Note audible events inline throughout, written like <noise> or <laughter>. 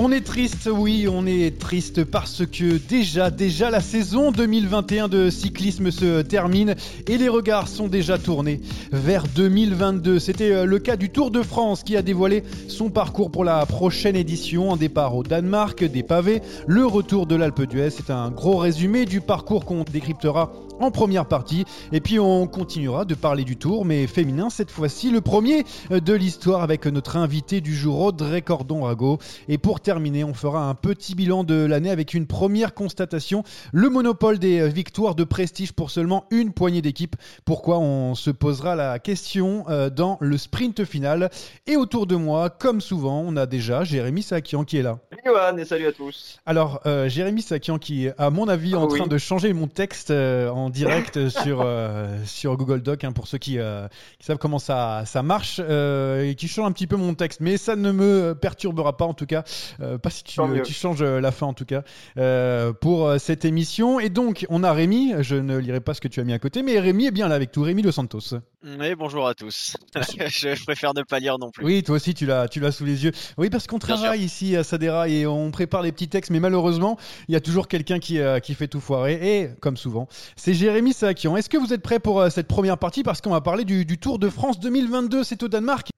On est triste, oui, on est triste parce que déjà, déjà la saison 2021 de cyclisme se termine et les regards sont déjà tournés vers 2022. C'était euh, le cas du Tour de France qui a dévoilé son parcours pour la prochaine édition. Un départ au Danemark, des pavés, le retour de l'Alpe d'Huez. C'est un gros résumé du parcours qu'on décryptera en première partie. Et puis on continuera de parler du Tour, mais féminin cette fois-ci, le premier de l'histoire avec notre invité du jour, Audrey Cordon-Rago. Et pour terminer, on fera un petit bilan de l'année avec une première constatation, le monopole des victoires de prestige pour seulement une poignée d'équipes. Pourquoi on se posera la question euh, dans le sprint final. Et autour de moi, comme souvent, on a déjà Jérémy Sakian qui est là. Salut Johan et salut à tous. Alors, euh, Jérémy Sakian qui est, à mon avis, en Ah oui. train de changer mon texte euh, en direct <laughs> sur, euh, sur Google Doc, hein, pour ceux qui, euh, qui savent comment ça, ça marche, euh, et qui change un petit peu mon texte. Mais ça ne me perturbera pas, en tout cas. Euh, pas si tu, tu changes la fin, en tout cas, euh, pour cette émission. Et donc, on a Rémi. Je ne lirai pas ce que tu as mis à côté, mais Rémi est bien là avec tout. Rémi Dos Santos. Oui, bonjour à tous. <laughs> je préfère ne pas lire non plus. Oui, toi aussi, tu l'as, tu l'as sous les yeux. Oui, parce qu'on travaille ici à Sadera et on prépare les petits textes, mais malheureusement, il y a toujours quelqu'un qui, euh, qui fait tout foirer. Et comme souvent, c'est Jérémy Sakian. Est-ce que vous êtes prêts pour euh, cette première partie? Parce qu'on va parler du, du Tour de France 2022. C'est au Danemark.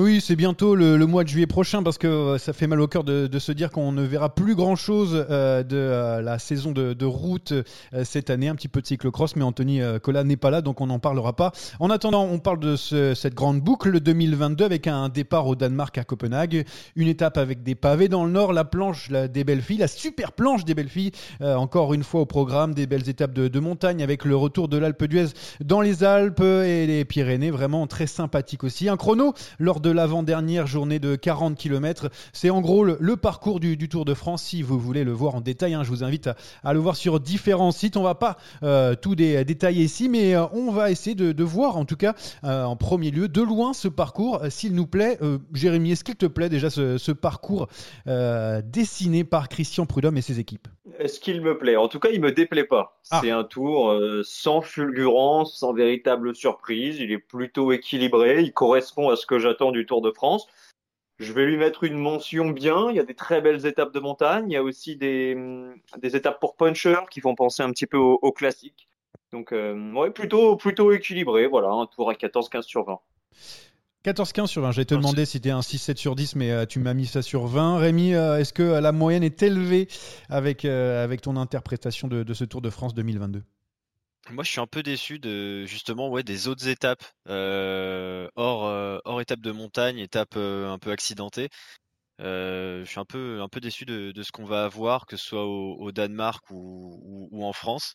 Oui, c'est bientôt le, mois de juillet prochain parce que euh, ça fait mal au cœur de, se dire qu'on ne verra plus grand-chose euh, de euh, la saison de, route cette année. Un petit peu de cyclocross, mais Anthony Collat n'est pas là, donc on n'en parlera pas. En attendant, on parle de ce- cette grande boucle 2022 avec un départ au Danemark à Copenhague, une étape avec des pavés dans le nord, la planche la- des belles filles, la super planche des belles filles, encore une fois au programme, des belles étapes de, de montagne avec le retour de l'Alpe d'Huez dans les Alpes et les Pyrénées, vraiment très sympathique aussi. Un chrono lors de l'avant-dernière journée de 40 km. C'est en gros le, parcours du, Tour de France. Si vous voulez le voir en détail, hein, je vous invite à, le voir sur différents sites. On va pas euh, tout dé- détailler ici, mais euh, on va essayer de, de voir, en tout cas, euh, en premier lieu, de loin ce parcours, s'il nous plaît. Jérémy, est-ce qu'il te plaît déjà ce, parcours dessiné par Christian Prudhomme et ses équipes? Est-ce qu'il me plaît? En tout cas, il me déplaît pas. Ah. C'est un tour euh, sans fulgurance, sans véritable surprise. Il est plutôt équilibré. Il correspond à ce que j'attends du Tour de France. Je vais lui mettre une mention bien. Il y a des très belles étapes de montagne. Il y a aussi des, hum, des étapes pour puncher qui font penser un petit peu au, au classique. Donc, euh, ouais, plutôt, plutôt équilibré. Voilà, un tour à 14-15 sur 20. 14-15 sur 20, j'allais te demander si c'était un 6-7 sur 10, mais euh, tu m'as mis ça sur 20. Rémi, euh, est-ce que euh, la moyenne est élevée avec, euh, avec ton interprétation de, de ce Tour de France 2022 Moi, je suis un peu déçu de justement ouais des autres étapes hors hors étape de montagne, étape un peu accidentée. Je suis un peu un peu déçu de, de ce qu'on va avoir, que ce soit au, au Danemark ou, ou, ou en France.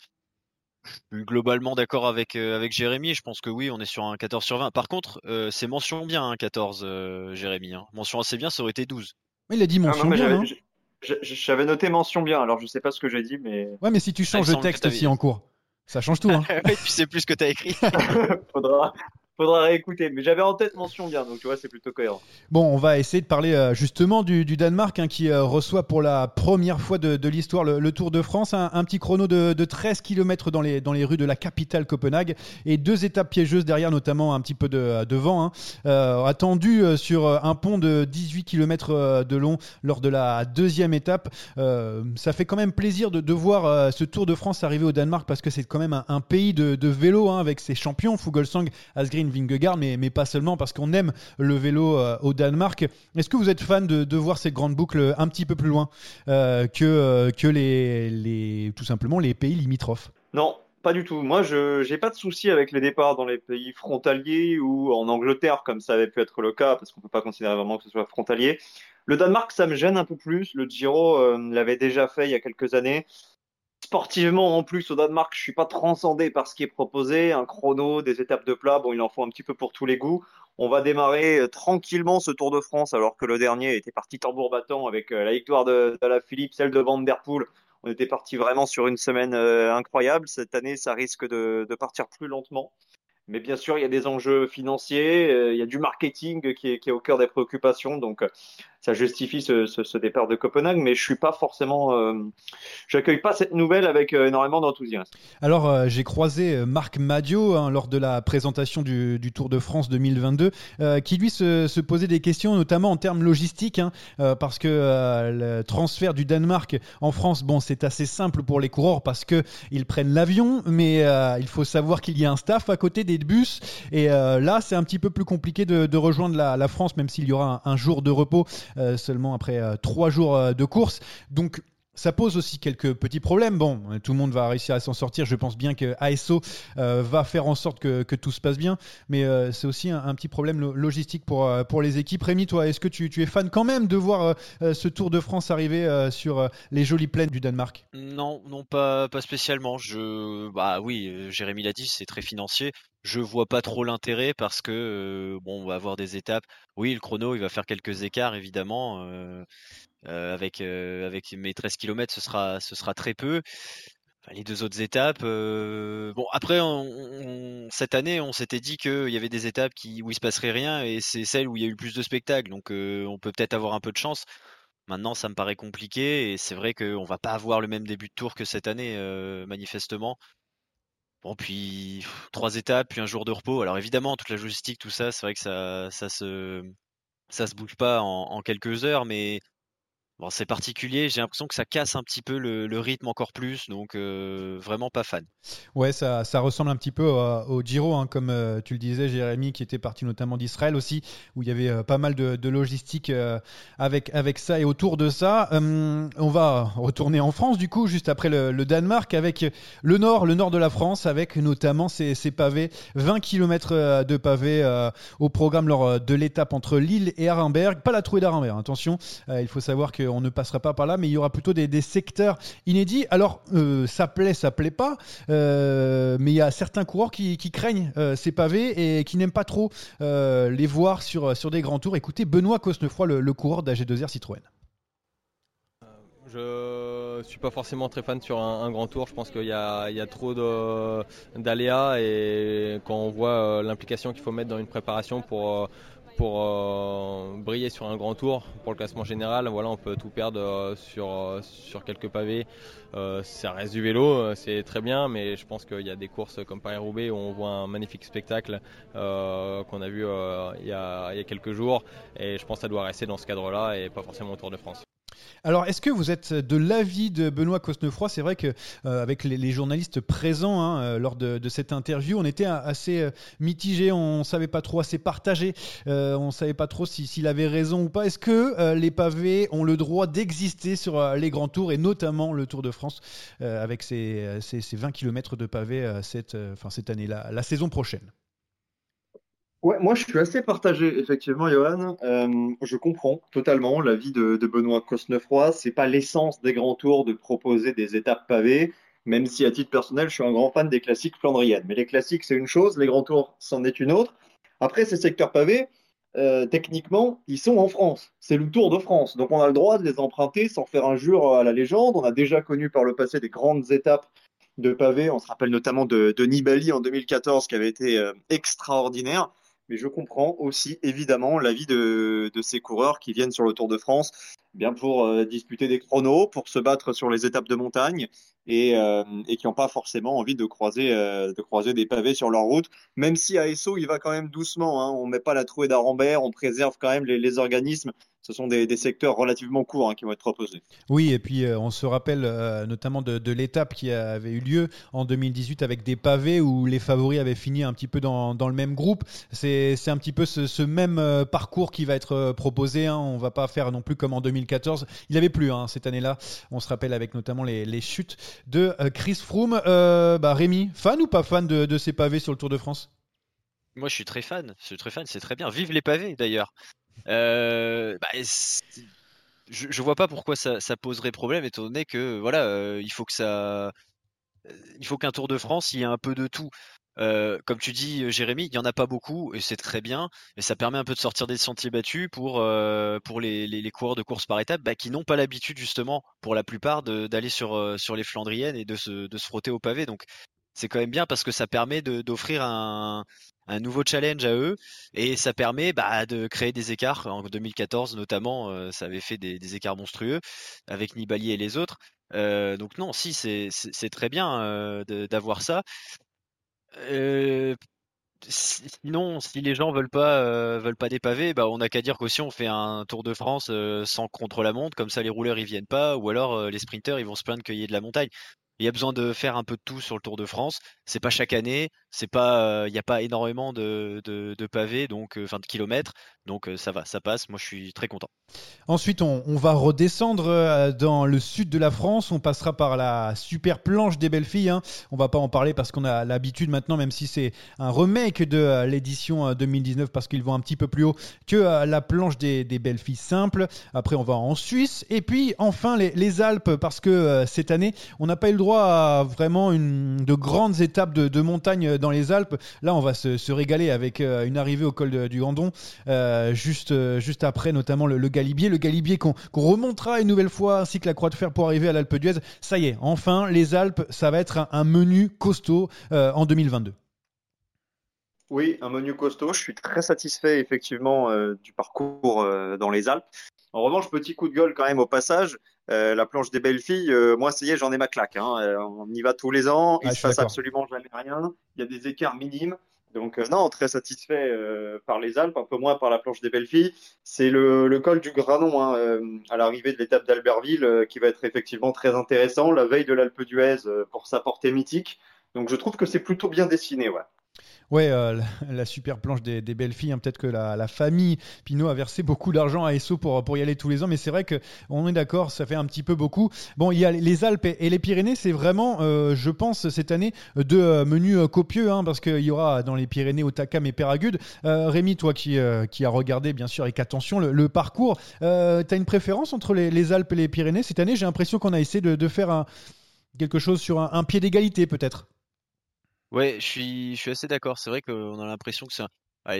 Je suis globalement d'accord avec euh, avec Jérémy. Je pense que oui, on est sur un 14 sur 20. Par contre, euh, c'est mention bien, hein, 14, euh, Jérémy. hein. Mention assez bien, ça aurait été 12. Il a dit Ah, mention non, mais bien, j'avais- hein. J'avais noté mention bien, alors je sais pas ce que j'ai dit, mais. Ouais, mais si tu changes de texte aussi en cours, ça change tout. Hein. <laughs> tu sais plus ce que tu as écrit. <laughs> faudra, faudra réécouter. Mais j'avais en tête mention bien, donc tu vois, c'est plutôt cohérent. Bon, on va essayer de parler euh, justement du, Danemark hein, qui euh, reçoit pour la première fois de, l'histoire le, Tour de France. Un, petit chrono de, 13 km dans les, dans les rues de la capitale Copenhague et deux étapes piégeuses derrière, notamment un petit peu de, de vent. Hein. Euh, attendu sur un pont de 18 km de long lors de la deuxième étape. ça fait quand même plaisir de, voir ce Tour de France arriver au Danemark parce que c'est quand même un, pays de, vélo hein, avec ses champions, Fuglsang, Asgreen Vingegaard, mais, pas seulement parce qu'on aime le vélo euh, au Danemark. Est-ce que vous êtes fan de, voir ces grandes boucles un petit peu plus loin euh, que, euh, les, tout simplement les pays limitrophes? Non, pas du tout. Moi, je n'ai pas de souci avec les départs dans les pays frontaliers ou en Angleterre, comme ça avait pu être le cas, parce qu'on ne peut pas considérer vraiment que ce soit frontalier. Le Danemark, ça me gêne un peu plus. Le Giro l'avait déjà fait il y a quelques années. Sportivement, en plus, au Danemark, je suis pas transcendé par ce qui est proposé. Un chrono, des étapes de plat, bon, il en faut un petit peu pour tous les goûts. On va démarrer euh, tranquillement ce Tour de France, alors que le dernier était parti tambour battant avec euh, la victoire de, la Philippe, celle de Van Der Poel. On était parti vraiment sur une semaine euh, incroyable. Cette année, ça risque de, partir plus lentement. Mais bien sûr, il y a des enjeux financiers, il y a du marketing qui est, qui est, au cœur des préoccupations. Donc, ça justifie ce, départ de Copenhague, mais je suis pas forcément, euh, j'accueille pas cette nouvelle avec euh, énormément d'enthousiasme. Alors euh, j'ai croisé Marc Madio hein, lors de la présentation du, Tour de France 2022, qui lui se, posait des questions, notamment en termes logistiques, hein, parce que le transfert du Danemark en France, bon c'est assez simple pour les coureurs parce que ils prennent l'avion, mais il faut savoir qu'il y a un staff à côté des bus, et là c'est un petit peu plus compliqué de, rejoindre la, France, même s'il y aura un jour de repos euh, seulement après euh, trois jours euh, de course. Donc ça pose aussi quelques petits problèmes. Bon, tout le monde va réussir à s'en sortir. Je pense bien que ASO va faire en sorte que, tout se passe bien. Mais c'est aussi un, petit problème logistique pour, pour les équipes. Rémi, toi, est-ce que tu, es fan quand même de voir ce Tour de France arriver sur les jolies plaines du Danemark? Non, non, pas, pas spécialement. Je, bah oui, Jérémy l'a dit, c'est très financier je vois pas trop l'intérêt parce que bon, on va avoir des étapes. Oui, le chrono, il va faire quelques écarts évidemment. Avec avec mes 13 km, ce sera ce sera très peu. les deux autres étapes. bon, après, cette année, on s'était dit qu'il y avait des étapes qui, où il se passerait rien et c'est celle où il y a eu le plus de spectacles. Donc, on peut peut-être avoir un peu de chance. Maintenant, ça me paraît compliqué et c'est vrai qu'on va pas avoir le même début de tour que cette année, manifestement. Bon, puis trois étapes, puis un jour de repos. Alors évidemment, toute la logistique, tout ça, c'est vrai que ça, ça se, ça se bouge pas en quelques heures, mais C'est particulier, j'ai l'impression que ça casse un petit peu le, rythme encore plus, donc euh, vraiment pas fan. Ouais, ça, ressemble un petit peu au, Giro, hein, comme euh, tu le disais, Jérémy, qui était parti notamment d'Israël aussi, où il y avait euh, pas mal de, logistique avec, avec ça et autour de ça. On va retourner en France, du coup, juste après le, Danemark, avec le nord, le nord de la France, avec notamment ces, pavés, 20 km de pavés au programme lors de l'étape entre Lille et Arenberg. Pas la trouée d'Arenberg, attention, il faut savoir que on ne passera pas par là, mais il y aura plutôt des, secteurs inédits. Alors, euh, ça plaît, ça plaît pas, euh, mais il y a certains coureurs qui, craignent euh, ces pavés et qui n'aiment pas trop les voir sur, sur des grands tours. Écoutez, Benoît Cosnefroy, le, coureur d'AG2R Citroën. Je suis pas forcément très fan sur un, grand tour. Je pense qu'il y, a trop d'aléas et quand on voit l'implication qu'il faut mettre dans une préparation pour pour euh, briller sur un grand tour pour le classement général. Voilà, on peut tout perdre euh, sur, euh, sur quelques pavés. ça reste du vélo, c'est très bien, mais je pense qu'il y a des courses comme Paris-Roubaix où on voit un magnifique spectacle qu'on a vu il y a, il, y a, quelques jours. Et je pense que ça doit rester dans ce cadre-là et pas forcément au Tour de France. Alors, est-ce que vous êtes de l'avis de Benoît Cosnefroy? C'est vrai que euh, avec les, journalistes présents hein, euh, lors de, cette interview, on était assez euh, mitigé, on savait pas trop, assez partagé, on savait pas trop s'il avait raison ou pas. Est-ce que les pavés ont le droit d'exister sur les grands tours et notamment le Tour de France avec ces, 20 km de pavés cette, cette année-là, la saison prochaine? Ouais, moi je suis assez partagé, effectivement, Johan. Euh, je comprends totalement l'avis de, de Benoît Cosnefroy. C'est pas l'essence des grands tours de proposer des étapes pavées, même si à titre personnel, je suis un grand fan des classiques flandriennes. Mais les classiques, c'est une chose, les grands tours, c'en est une autre. Après, ces secteurs pavés, euh, techniquement, ils sont en France. C'est le Tour de France. Donc on a le droit de les emprunter sans faire injure à la légende. On a déjà connu par le passé des grandes étapes de pavés. On se rappelle notamment de, Nibali en 2014 qui avait été euh, extraordinaire. Mais je comprends aussi évidemment l'avis de, de ces coureurs qui viennent sur le Tour de France bien pour euh, disputer des chronos, pour se battre sur les étapes de montagne et, euh, qui n'ont pas forcément envie de croiser, euh, de croiser des pavés sur leur route. Même si à ESSO, il va quand même doucement. Hein. On met pas la trouée d'Arambert, on préserve quand même les, organismes ce sont des, secteurs relativement courts hein, qui vont être proposés. Oui, et puis on se rappelle notamment de, l'étape qui avait eu lieu en 2018 avec des pavés où les favoris avaient fini un petit peu dans, le même groupe. C'est un petit peu ce, même parcours qui va être proposé. Hein. On va pas faire non plus comme en 2014. Il avait plus hein, cette année-là. On se rappelle avec notamment les, chutes de euh, Chris Froome. Euh, bah, Rémi, fan ou pas fan de, ces pavés sur le Tour de France? Moi, je suis très fan. Je suis très fan. C'est très bien. Vive les pavés, d'ailleurs. Euh, bah, je, je vois pas pourquoi ça, poserait problème, étant donné que voilà, il faut qu'un Tour de France, y ait un peu de tout. Euh, comme tu dis, Jérémy, il n'y en a pas beaucoup et c'est très bien. Et ça permet un peu de sortir des sentiers battus pour, euh, pour les, les, coureurs de course par étapes bah, qui n'ont pas l'habitude, justement, pour la plupart, d'aller sur, euh, sur les Flandriennes et de se, de se frotter au pavé. Donc, c'est quand même bien parce que ça permet d'offrir un, un nouveau challenge à eux et ça permet bah, de créer des écarts. En 2014, notamment, ça avait fait des, des, écarts monstrueux avec Nibali et les autres. donc, non, si, c'est très bien d'avoir ça. Euh, sinon, si les gens veulent pas euh, veulent pas des pavés, bah on n'a qu'à dire qu'aussi on fait un Tour de France euh, sans contre-la-montre, comme ça les rouleurs ils viennent pas, ou alors les sprinteurs ils vont se plaindre qu'il y ait de la montagne. Il y a besoin de faire un peu de tout sur le Tour de France. C'est pas chaque année, c'est pas, il n'y a pas énormément de, de, pavés, donc enfin de kilomètres, donc ça va, ça passe. Moi je suis très content. Ensuite, on, va redescendre euh, dans le sud de la France. On passera par la super planche des belles filles. Hein. On va pas en parler parce qu'on a l'habitude maintenant, même si c'est un remake de euh, l'édition 2019 euh, parce qu'ils vont un petit peu plus haut que la planche des, belles filles simples. Après, on va en Suisse. Et puis, enfin, les, Alpes parce que cette année, on n'a pas eu le droit à vraiment une, de grandes étapes de, montagne dans les Alpes. Là, on va se, régaler avec une arrivée au col du Gandon juste, juste après, notamment le, Galibier, le Galibier qu'on remontera une nouvelle fois, ainsi que la Croix de Fer pour arriver à l'Alpe d'Huez. Ça y est, enfin, les Alpes, ça va être un, menu costaud euh, en 2022. Oui, un menu costaud. Je suis très satisfait effectivement euh, du parcours euh, dans les Alpes. En revanche, petit coup de gueule quand même au passage. La planche des belles filles, moi, ça y est, j'en ai ma claque. Hein. on y va tous les ans. Il ne ah, se passe absolument jamais rien. Il y a des écarts minimes. Donc euh, non, très satisfait euh, par les Alpes, un peu moins par la planche des belles filles. C'est le, col du Granon hein, euh, à l'arrivée de l'étape d'Albertville qui va être effectivement très intéressant, la veille de l'Alpe d'Huez pour sa portée mythique. Donc je trouve que c'est plutôt bien dessiné. Ouais. Ouais, euh, la, super planche des, belles filles. Hein. Peut-être que la, famille Pinot a versé beaucoup d'argent à Esso pour, pour y aller tous les ans, mais c'est vrai qu'on est d'accord, ça fait un petit peu beaucoup. Bon, il y a les Alpes et les Pyrénées, c'est vraiment, euh, je pense, cette année, de euh, menus copieux, hein, parce qu'il y aura dans les Pyrénées Otakam et Péragude. Rémi, toi qui, qui a regardé, bien sûr, avec attention le, parcours, tu as une préférence entre les, Alpes et les Pyrénées Cette année, j'ai l'impression qu'on a essayé de, faire quelque chose sur un pied d'égalité, peut-être. Ouais, je suis, je suis assez d'accord. C'est vrai qu'on a l'impression que c'est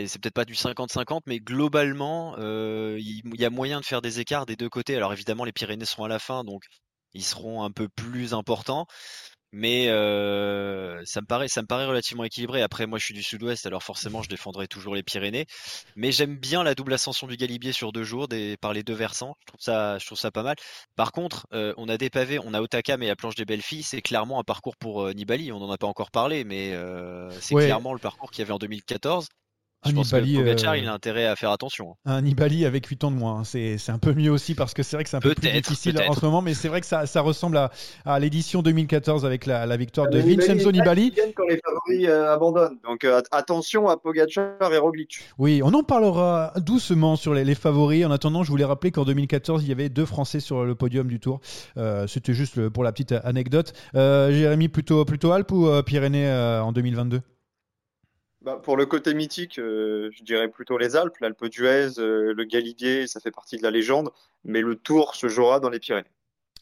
c'est peut-être pas du 50-50, mais globalement, euh, il y, a moyen de faire des écarts des deux côtés. Alors évidemment, les Pyrénées seront à la fin, donc ils seront un peu plus importants mais euh, ça me paraît ça me paraît relativement équilibré. Après moi je suis du sud-ouest alors forcément je défendrai toujours les Pyrénées, mais j'aime bien la double ascension du Galibier sur deux jours des, par les deux versants. Je trouve ça je trouve ça pas mal. Par contre euh, on a des pavés, on a Otaka mais la planche des belles filles c'est clairement un parcours pour euh, Nibali. On n'en a pas encore parlé mais c'est clairement le parcours qu'il y avait en 2014 je pense que Pogacar, il a intérêt à faire attention. Un Nibali avec 8 ans de moins, hein. c'est un peu mieux aussi parce que c'est vrai que c'est un peu plus difficile en ce moment, mais c'est vrai que ça, ça ressemble à, à l'édition 2014 avec la, la victoire de Vincenzo Nibali. quand les favoris euh, abandonnent, donc euh, attention à Pogacar et Roglic. Oui, on en parlera doucement sur les, les, favoris. En attendant, je voulais rappeler qu'en 2014, il y avait deux Français sur le podium du Tour. Euh, C'était juste pour la petite anecdote. Euh, Jérémy, plutôt, plutôt Alpes ou Pyrénées en 2022 bah, pour le côté mythique, euh, je dirais plutôt les Alpes, l'Alpe d'Huez, euh, le Galibier, ça fait partie de la légende, mais le Tour se jouera dans les Pyrénées.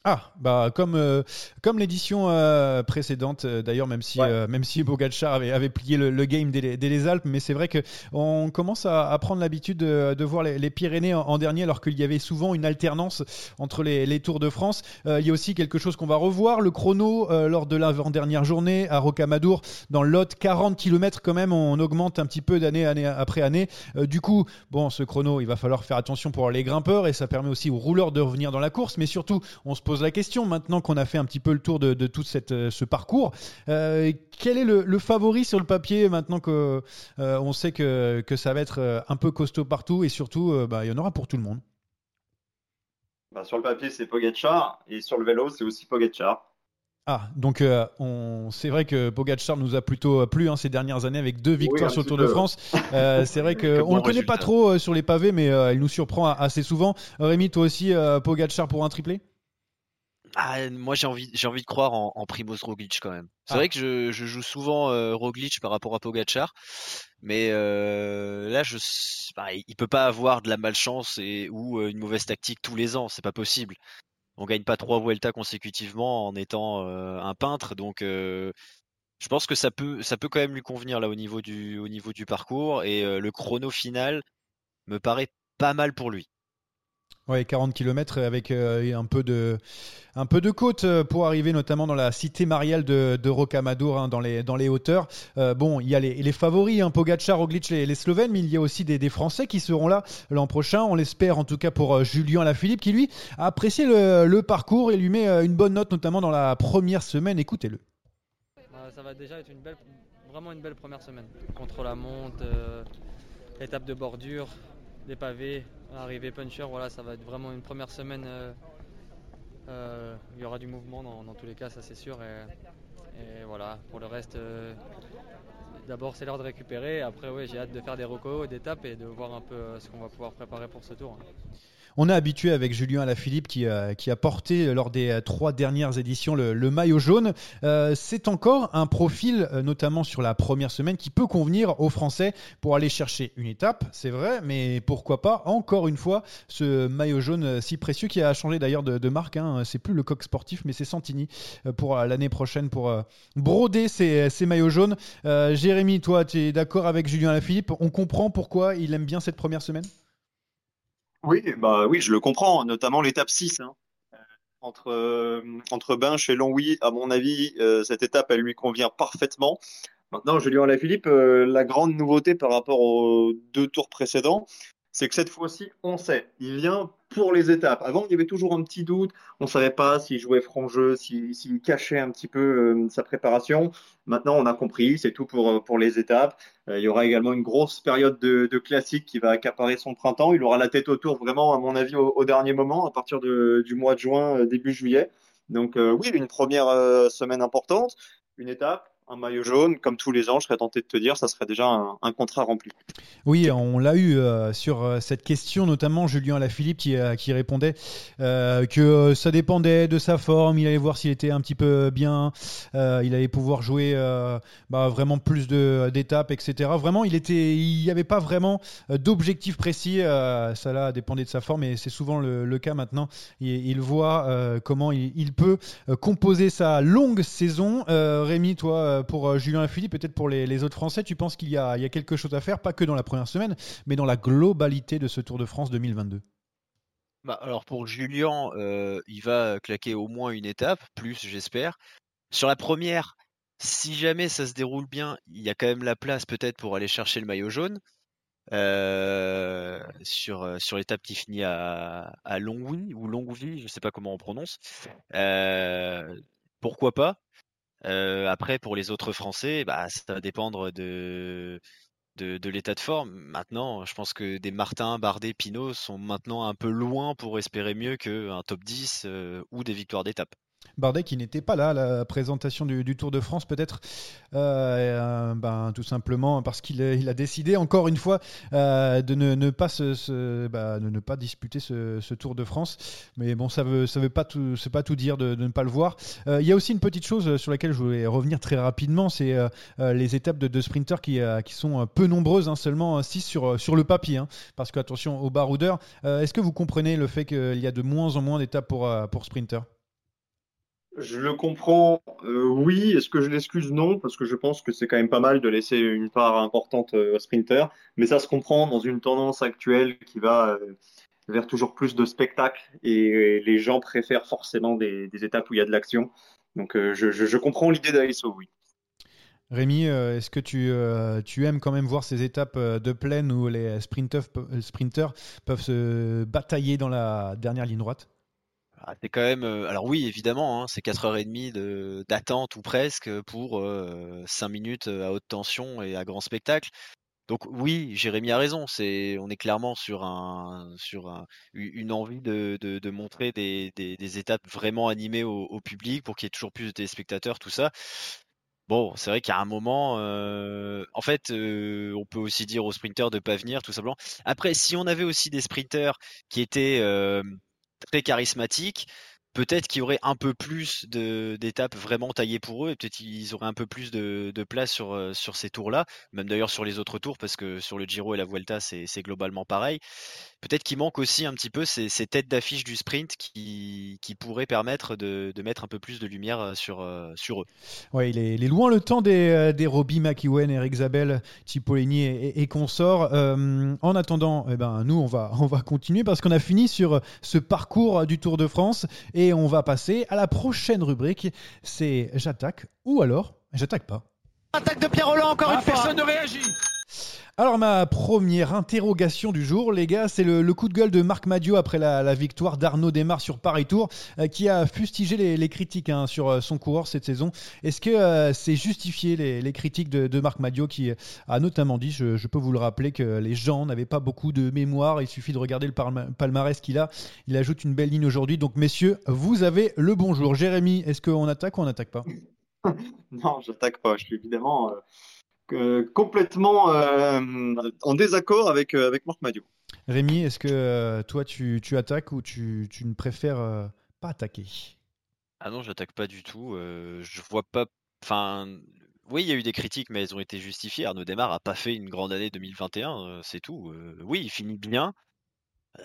Ah, bah comme euh, comme l'édition euh, précédente euh, d'ailleurs, même si même si Bogacar avait, avait plié le, game dès les, Alpes, mais c'est vrai que on commence à, prendre l'habitude de, voir les, Pyrénées en, dernier, alors qu'il y avait souvent une alternance entre les, Tours de France. il y a aussi quelque chose qu'on va revoir, le chrono lors de l'avant-dernière journée à Rocamadour dans le Lot, 40 km quand même, on augmente un petit peu d'année année après année. du coup, bon, ce chrono, il va falloir faire attention pour les grimpeurs et ça permet aussi aux rouleurs de revenir dans la course, mais surtout, on se pose la question maintenant qu'on a fait un petit peu le tour de, tout cette, euh, ce parcours. Euh, quel est le, favori sur le papier maintenant qu'on euh, on sait que, que, ça va être un peu costaud partout et surtout, bah, il y en aura pour tout le monde? Bah, Sur le papier, c'est Pogacar et sur le vélo, c'est aussi Pogacar. Ah, donc on... c'est vrai que Pogacar nous a plutôt plu hein, ces dernières années avec deux victoires sur le Tour de France. <laughs> c'est vrai qu'on ne le connaît pas trop sur les pavés, mais il nous surprend assez souvent. Rémi, toi aussi, Pogacar pour un triplé? Ah, moi j'ai envie, j'ai envie de croire en, en Primoz Roglic quand même. C'est ah. vrai que je, je, joue souvent euh, Roglic par rapport à Pogachar, mais euh, là je, bah, il peut pas avoir de la malchance et ou euh, une mauvaise tactique tous les ans, c'est pas possible. On gagne pas trois Vuelta consécutivement en étant euh, un peintre, donc je pense que ça peut, ça peut quand même lui convenir là au niveau du, au niveau du parcours et le chrono final me paraît pas mal pour lui. Ouais, 40 km avec euh, un, peu de, un peu de côte euh, pour arriver notamment dans la cité mariale de, Rocamadour, hein, dans, les, dans les hauteurs. Euh, bon, il y a les, favoris, hein, Pogacar, Roglic, les, les, Slovènes, mais il y a aussi des, Français qui seront là l'an prochain. On l'espère en tout cas pour Julien Alaphilippe qui lui a apprécié le, le, parcours et lui met une bonne note notamment dans la première semaine. Écoutez-le. Ça va déjà être une belle, vraiment une belle première semaine. Contre la monte, étape de bordure, des pavés, arrivée puncher, voilà, ça va être vraiment une première semaine. Euh, euh, il y aura du mouvement dans, tous les cas, ça c'est sûr. Et, voilà, pour le reste, euh, d'abord c'est l'heure de récupérer. Après, oui, j'ai hâte de faire des recos, d'étapes et de voir un peu ce qu'on va pouvoir préparer pour ce tour. On est habitué avec Julien Alaphilippe qui, euh, qui a porté lors des euh, trois dernières éditions le, maillot jaune. Euh, c'est encore un profil, notamment sur la première semaine, qui peut convenir aux Français pour aller chercher une étape, c'est vrai, mais pourquoi pas encore une fois ce maillot jaune si précieux qui a changé d'ailleurs de, marque. Hein. C'est plus le coq sportif, mais c'est Santini pour l'année prochaine pour broder ces, maillots jaunes. Jérémy, toi, tu es d'accord avec Julien Alaphilippe On comprend pourquoi il aime bien cette première semaine? Oui, bah oui, je le comprends, notamment l'étape 6. Hein. Euh, entre, euh, entre Binche et Longwy, à mon avis, euh, cette étape, elle lui convient parfaitement. Maintenant, Julien Alaphilippe, la grande nouveauté par rapport aux deux tours précédents, c'est que cette fois-ci, on sait. Il vient pour les étapes. Avant, il y avait toujours un petit doute. On ne savait pas s'il jouait franc jeu, s'il cachait un petit peu euh, sa préparation. Maintenant, on a compris. C'est tout pour, euh, pour les étapes. Euh, il y aura également une grosse période de, de classique qui va accaparer son printemps. Il aura la tête autour, vraiment, à mon avis, au, dernier moment, à partir de, du mois de juin, début juillet. Donc, oui, une première semaine importante, une étape un maillot jaune, comme tous les ans, je serais tenté de te dire, ça serait déjà un, contrat rempli. Oui, on l'a eu euh, sur euh, cette question, notamment Julien Alaphilippe qui, euh, qui répondait que ça dépendait de sa forme, il allait voir s'il était un petit peu bien, il allait pouvoir jouer bah, vraiment plus d'étapes, etc. Vraiment, il était, il n'y avait pas vraiment d'objectif précis, ça là dépendait de sa forme et c'est souvent le, cas maintenant. Il, voit comment il, peut composer sa longue saison. Rémi, toi, euh, pour euh, Julien Philippe, peut-être pour les, autres Français, tu penses qu'il y, a, quelque chose à faire, pas que dans la première semaine, mais dans la globalité de ce Tour de France 2022 bah, alors pour Julien, euh, il va claquer au moins une étape, plus j'espère. Sur la première, si jamais ça se déroule bien, il y a quand même la place peut-être pour aller chercher le maillot jaune. sur, sur l'étape qui finit à, à Longwy ou Longwy, je ne sais pas comment on prononce. pourquoi pas euh, après, pour les autres Français, bah, ça va dépendre de, l'état de forme. Maintenant, je pense que des Martin, Bardet, Pinot sont maintenant un peu loin pour espérer mieux qu'un top 10 euh, ou des victoires d'étape. Bardet qui n'était pas là à la présentation du, Tour de France, peut-être euh, ben, tout simplement parce qu'il il a décidé encore une fois euh, de ne, pas bah, disputer ce, Tour de France. Mais bon, ça veut veut pas tout dire de, ne pas le voir. Euh, il y a aussi une petite chose sur laquelle je voulais revenir très rapidement, c'est les étapes de, de sprinters qui, sont peu nombreuses, hein, seulement 6 sur le papier. Hein, parce que attention au baroudeur. Est-ce que vous comprenez le fait qu'il y a de moins en moins d'étapes pour pour Je le comprends, euh, oui. Est-ce que je l'excuse? Non, parce que je pense que c'est quand même pas mal de laisser une part importante euh, aux sprinters. Mais ça se comprend dans une tendance actuelle qui va euh, vers toujours plus de spectacles et les gens préfèrent forcément des, étapes où il y a de l'action. Donc je, comprends l'idée d'ASO, oui. Rémi, est-ce que tu, tu aimes quand même voir ces étapes de plaine où les sprinters peuvent se batailler dans la dernière ligne droite? Ah, c'est quand même. euh, alors oui, évidemment, hein, c'est 4h30 de d'attente ou presque pour euh, 5 minutes euh, à haute tension et à grand spectacle. Donc oui, Jérémy a raison. On est clairement sur une envie de, montrer des, étapes vraiment animées au, public pour qu'il y ait toujours plus de téléspectateurs, tout ça. Bon, c'est vrai qu'à un moment, euh, en fait, euh, on peut aussi dire aux sprinters de pas venir, tout simplement. Après, si on avait aussi des sprinters qui étaient euh, très charismatiques, peut-être qu'il y aurait un peu plus d'étapes vraiment taillées pour eux, et peut-être qu'ils auraient un peu plus de, de place sur, euh, sur ces tours-là, même d'ailleurs sur les autres tours, parce que sur le Giro et la Vuelta, c'est globalement pareil. Peut-être qu'il manque aussi un petit peu ces, ces têtes d'affiche du sprint qui, qui pourraient permettre de, de mettre un peu plus de lumière euh, sur, euh, sur eux. Ouais, il est, loin le temps des, des Robbie McEwen, Eric Zabel, Cipollini et, consorts. En attendant, eh ben, nous, on va, on va continuer parce qu'on a fini sur ce parcours du Tour de France et on va passer à la prochaine rubrique. C'est j'attaque ou alors j'attaque pas. Attaque de Pierre Roland, encore une fois. Personne ne réagit. Alors ma première interrogation du jour, les gars, c'est le, coup de gueule de Marc Madio après la, victoire d'Arnaud Desmar sur Paris Tour, euh, qui a fustigé les, critiques hein, sur euh, son coureur cette saison. Est-ce que euh, c'est justifié les, critiques de, Marc Madio qui a notamment dit, je, peux vous le rappeler, que les gens n'avaient pas beaucoup de mémoire, il suffit de regarder le palma- palmarès qu'il a. Il ajoute une belle ligne aujourd'hui. Donc messieurs, vous avez le bonjour. Jérémy, est-ce qu'on attaque ou on n'attaque pas? <laughs> Non, j'attaque pas. Je suis évidemment euh, complètement euh, en désaccord avec, euh, avec Marc Madio. Rémi, est-ce que euh, toi tu, tu attaques ou tu, tu ne préfères euh, pas attaquer? Ah non, j'attaque pas du tout. euh, je vois pas. Enfin, oui, il y a eu des critiques, mais elles ont été justifiées. Arnaud Démarre a pas fait une grande année 2021, euh, c'est tout. Euh, oui, il finit bien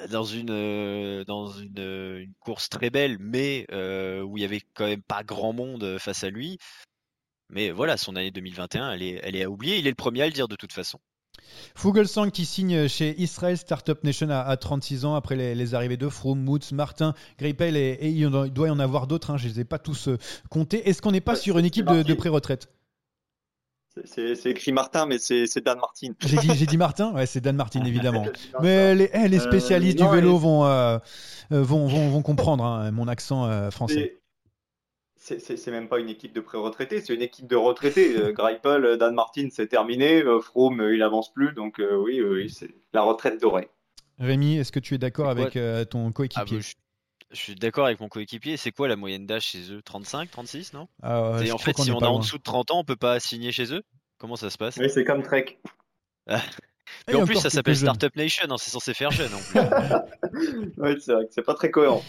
dans une dans une, une course très belle, mais euh, où il y avait quand même pas grand monde face à lui. Mais voilà, son année 2021, elle est elle est à oublier. Il est le premier à le dire de toute façon. Fuglsang qui signe chez Israel Startup Nation à, à 36 ans après les, les arrivées de Froome, Moots, Martin, Greipel et, et il, y en a- il doit y en avoir d'autres, hein, je ne les ai pas tous euh, comptés. Est-ce qu'on n'est pas Ouais, sur une équipe de, pré-retraite? C'est- écrit Martin, mais c'est c'est Dan Martin. J'ai dit, Martin? Ouais, c'est Dan Martin <laughs> évidemment. Mais les, eh, Euh, spécialistes non, du vélo vont, euh, euh, vont, vont, vont comprendre hein, mon accent euh, français. C'est- même pas une équipe de pré-retraités, c'est une équipe de retraités. Euh, <laughs> Greipel, euh, Dan Martin, c'est terminé. Euh, Froome, il avance plus. Donc euh, oui, oui, c'est la retraite dorée. Rémi, est-ce que tu es d'accord avec euh, ton Ah, coéquipier bah, je, je suis d'accord avec mon coéquipier. C'est quoi la moyenne d'âge chez eux? 35, 36, non? Ah, ouais, Et en fait, si on est en dessous de 30 ans, on peut pas signer chez eux? Comment ça se passe? Oui, c'est comme Trek. Et Puis en encore plus, ça s'appelle. Startup Nation, hein, c'est censé faire jeune en plus. <laughs> Oui, c'est vrai que c'est pas très cohérent.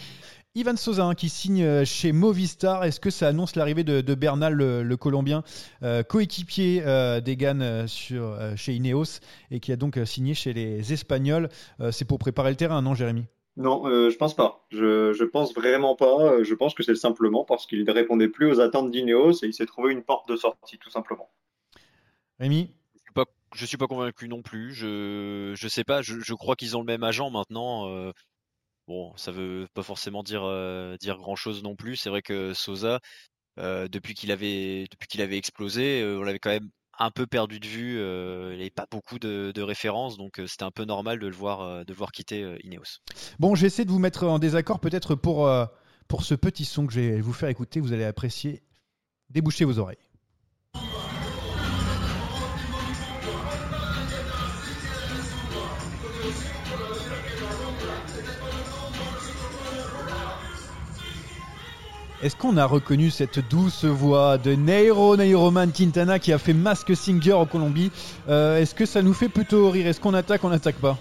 Ivan Sosa hein, qui signe euh, chez Movistar. Est-ce que ça annonce l'arrivée de, de Bernal, le, le Colombien, euh, coéquipier euh, d'Egan euh, sur, euh, chez Ineos et qui a donc signé chez les Espagnols Euh, C'est pour préparer le terrain, non, Jérémy? Non, euh, je pense pas. Je, je pense vraiment pas. Je pense que c'est simplement parce qu'il ne répondait plus aux attentes d'Ineos et il s'est trouvé une porte de sortie, tout simplement. Rémi? Je suis pas, je suis pas convaincu non plus. Je, je sais pas. Je, je crois qu'ils ont le même agent maintenant. euh, bon, ça veut pas forcément dire euh, grand chose non plus. C'est vrai que Sosa, euh, depuis qu'il avait explosé, euh, on l'avait quand même un peu perdu de vue. il n'avait pas beaucoup de, références, donc c'était un peu normal de le voir de voir quitter Ineos. Bon, j'essaie de vous mettre en désaccord peut-être pour, pour ce petit son que je vais vous faire écouter. Vous allez apprécier. Débouchez vos oreilles. Est-ce qu'on a reconnu cette douce voix de Nairo Nairoman Quintana qui a fait Mask Singer en Colombie? Euh, Est-ce que ça nous fait plutôt rire? Est-ce qu'on attaque, on n'attaque pas?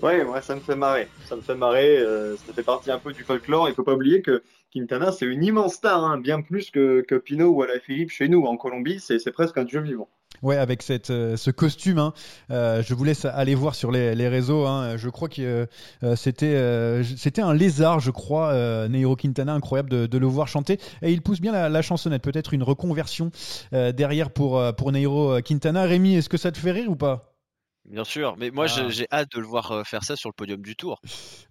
Ouais, ça me fait marrer. Ça me fait marrer. Euh, ça fait partie un peu du folklore. Il faut pas oublier que Quintana, c'est une immense star, hein, bien plus que, que Pinot ou Philippe chez nous. En Colombie, c'est presque un dieu vivant. Ouais, avec cette, euh, ce costume, hein. euh, je vous laisse aller voir sur les, les réseaux. Hein. Je crois que c'était un lézard, je crois, Neiro Quintana, incroyable de, le voir chanter. Et il pousse bien la, la chansonnette, peut-être une reconversion derrière pour, pour Neiro Quintana. Rémi, est-ce que ça te fait rire ou pas? Bien sûr, mais moi ah. j'ai hâte de le voir euh, faire ça sur le podium du Tour.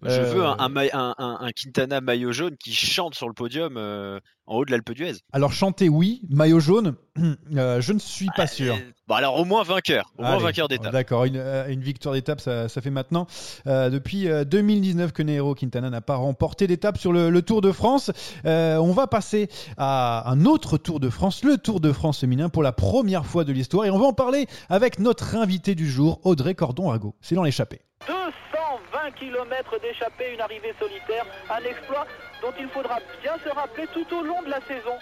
Je veux un, un, un, Quintana maillot jaune qui chante sur le podium euh, en haut de l'Alpe d'Huez. Alors chanter oui, maillot jaune, <clears throat> euh, je ne suis pas sûr. Bon alors au moins vainqueur, au moins vainqueur d'étape. D'accord, une, une, victoire d'étape, ça, ça, fait maintenant depuis 2019 que Nero Quintana n'a pas remporté d'étape sur le, le, Tour de France. on va passer à un autre Tour de France, le Tour de France féminin pour la première fois de l'histoire, et on va en parler avec notre invité du jour, Audrey Cordon-Rago. C'est dans l'échappée. 220 km d'échappée, une arrivée solitaire, un exploit dont il faudra bien se rappeler tout au long de la saison.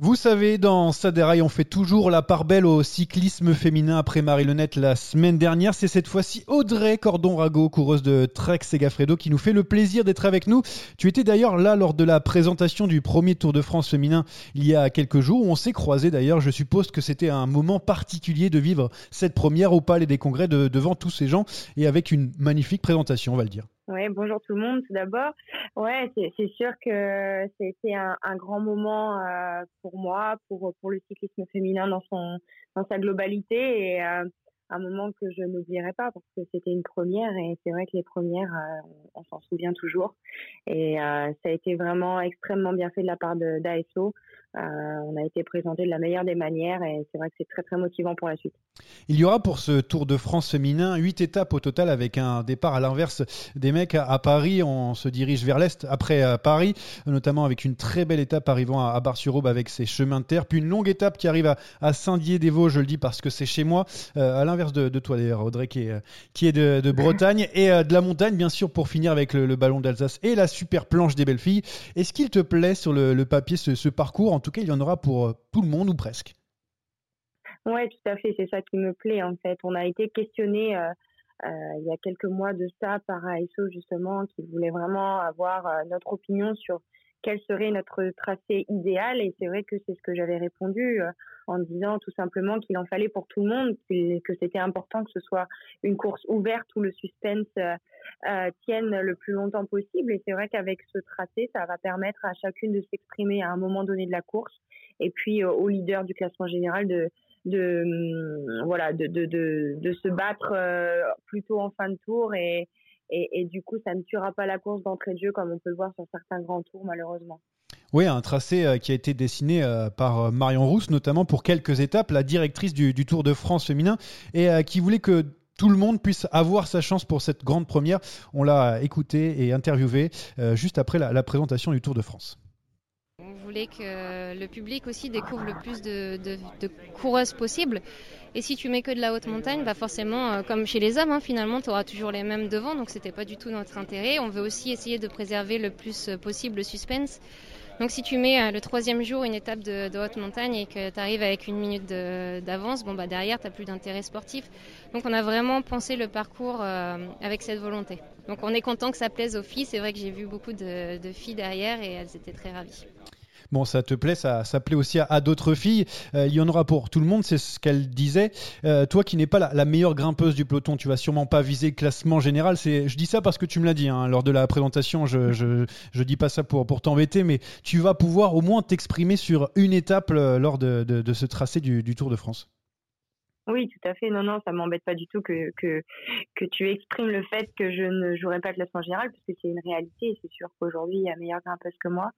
Vous savez, dans Saderail, on fait toujours la part belle au cyclisme féminin après Marie Lenette la semaine dernière. C'est cette fois-ci Audrey Cordon-Rago, coureuse de Trek Segafredo, qui nous fait le plaisir d'être avec nous. Tu étais d'ailleurs là lors de la présentation du premier Tour de France féminin il y a quelques jours. On s'est croisés d'ailleurs. Je suppose que c'était un moment particulier de vivre cette première au Palais des Congrès devant tous ces gens et avec une magnifique présentation, on va le dire. Oui, bonjour tout le monde tout d'abord. Ouais, c'est sûr que c'était un, un, grand moment euh, pour moi, pour pour le cyclisme féminin dans son dans sa globalité et euh, un moment que je n'oublierai pas parce que c'était une première et c'est vrai que les premières, euh, on, s'en souvient toujours. Et euh, ça a été vraiment extrêmement bien fait de la part d'ASO. Euh, on a été présenté de la meilleure des manières et c'est vrai que c'est très très motivant pour la suite. Il y aura pour ce Tour de France féminin huit étapes au total avec un départ à l'inverse des mecs à, Paris. On se dirige vers l'est après Paris, notamment avec une très belle étape arrivant à, Bar-sur-Aube avec ses chemins de terre, puis une longue étape qui arrive à, Saint-Dié-des-Vosges, je le dis parce que c'est chez moi, à l'inverse de, toi d'ailleurs, Audrey, qui est, de, Bretagne et de la montagne, bien sûr, pour finir avec le, ballon d'Alsace et la super planche des belles filles. Est-ce qu'il te plaît sur le, papier ce parcours En tout cas, il y en aura pour tout le monde ou presque. Oui, tout à fait. C'est ça qui me plaît en fait. On a été questionné euh, euh, il y a quelques mois de ça par ASO justement, qui voulait vraiment avoir euh, notre opinion sur quel serait notre tracé idéal. Et c'est vrai que c'est ce que j'avais répondu en disant tout simplement qu'il en fallait pour tout le monde, que c'était important que ce soit une course ouverte où le suspense tienne le plus longtemps possible. Et c'est vrai qu'avec ce tracé, ça va permettre à chacune de s'exprimer à un moment donné de la course et puis au leader du classement général de hum, voilà de, se battre euh, plutôt en fin de tour et, et, du coup ça ne tuera pas la course d'entrée de jeu comme on peut le voir sur certains grands tours malheureusement. Oui, un tracé euh, qui a été dessiné euh, par Marion Rousse, notamment pour quelques étapes, la directrice du, Tour de France féminin, et qui voulait que tout le monde puisse avoir sa chance pour cette grande première. On l'a écouté et interviewé juste après la présentation du Tour de France voulais que le public aussi découvre le plus de, coureuses possible. Et si tu mets que de la haute montagne, bah forcément, euh, comme chez les hommes, hein, finalement, tu auras toujours les mêmes devant. Donc, c'était pas du tout notre intérêt. On veut aussi essayer de préserver le plus euh, possible le suspense. Donc, si tu mets euh, le troisième jour une étape de, haute montagne et que tu arrives avec une minute d'avance, bon, bah, derrière, tu n'as plus d'intérêt sportif. Donc, on a vraiment pensé le parcours avec cette volonté. Donc, on est content que ça plaise aux filles. C'est vrai que j'ai vu beaucoup de, de filles derrière et elles étaient très ravies. Bon, ça te plaît, ça, ça plaît aussi à, d'autres filles. Euh, il y en aura pour tout le monde, c'est ce qu'elle disait. Euh, toi qui n'es pas la, meilleure grimpeuse du peloton, tu vas sûrement pas viser classement général. Je dis ça parce que tu me l'as dit hein, lors de la présentation. Je, je, je, dis pas ça pour, pour t'embêter, mais tu vas pouvoir au moins t'exprimer sur une étape euh, lors de, de, ce tracé du Tour de France. Oui, tout à fait. Non, non, ça m'embête pas du tout que, tu exprimes le fait que je ne jouerai pas classement général, parce que c'est une réalité. C'est sûr qu'aujourd'hui, il y a meilleur grimpeuse que moi.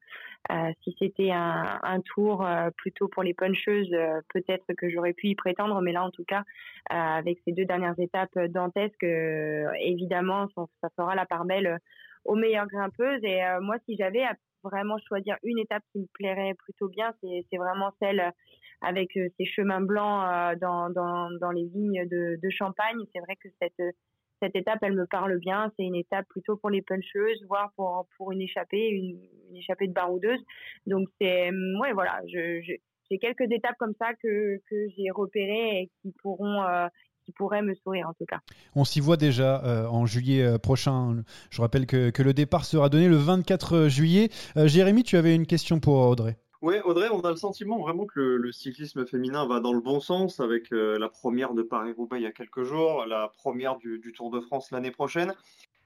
Euh, si c'était un, un tour euh, plutôt pour les puncheuses, euh, peut-être que j'aurais pu y prétendre. Mais là, en tout cas, avec ces deux dernières étapes dantesques, évidemment, ça, ça, fera la part belle aux meilleures grimpeuses. Et moi, si j'avais à vraiment choisir une étape qui me plairait plutôt bien, c'est vraiment celle avec euh, ces chemins blancs euh, dans, dans, dans les vignes de, de Champagne. C'est vrai que cette cette étape, elle me parle bien. C'est une étape plutôt pour les puncheuses, voire pour pour une échappée, une, échappée de baroudeuse. Donc c'est ouais voilà, je, j'ai quelques étapes comme ça que que j'ai repérées et qui pourront euh, pourrait me sourire en tout cas. On s'y voit déjà en juillet prochain. Je rappelle que, que, le départ sera donné le 24 juillet. Jérémy, tu avais une question pour Audrey. Oui, Audrey, on a le sentiment vraiment que le, cyclisme féminin va dans le bon sens avec euh, la première de Paris-Roubaix il y a quelques jours, la première du, Tour de France l'année prochaine.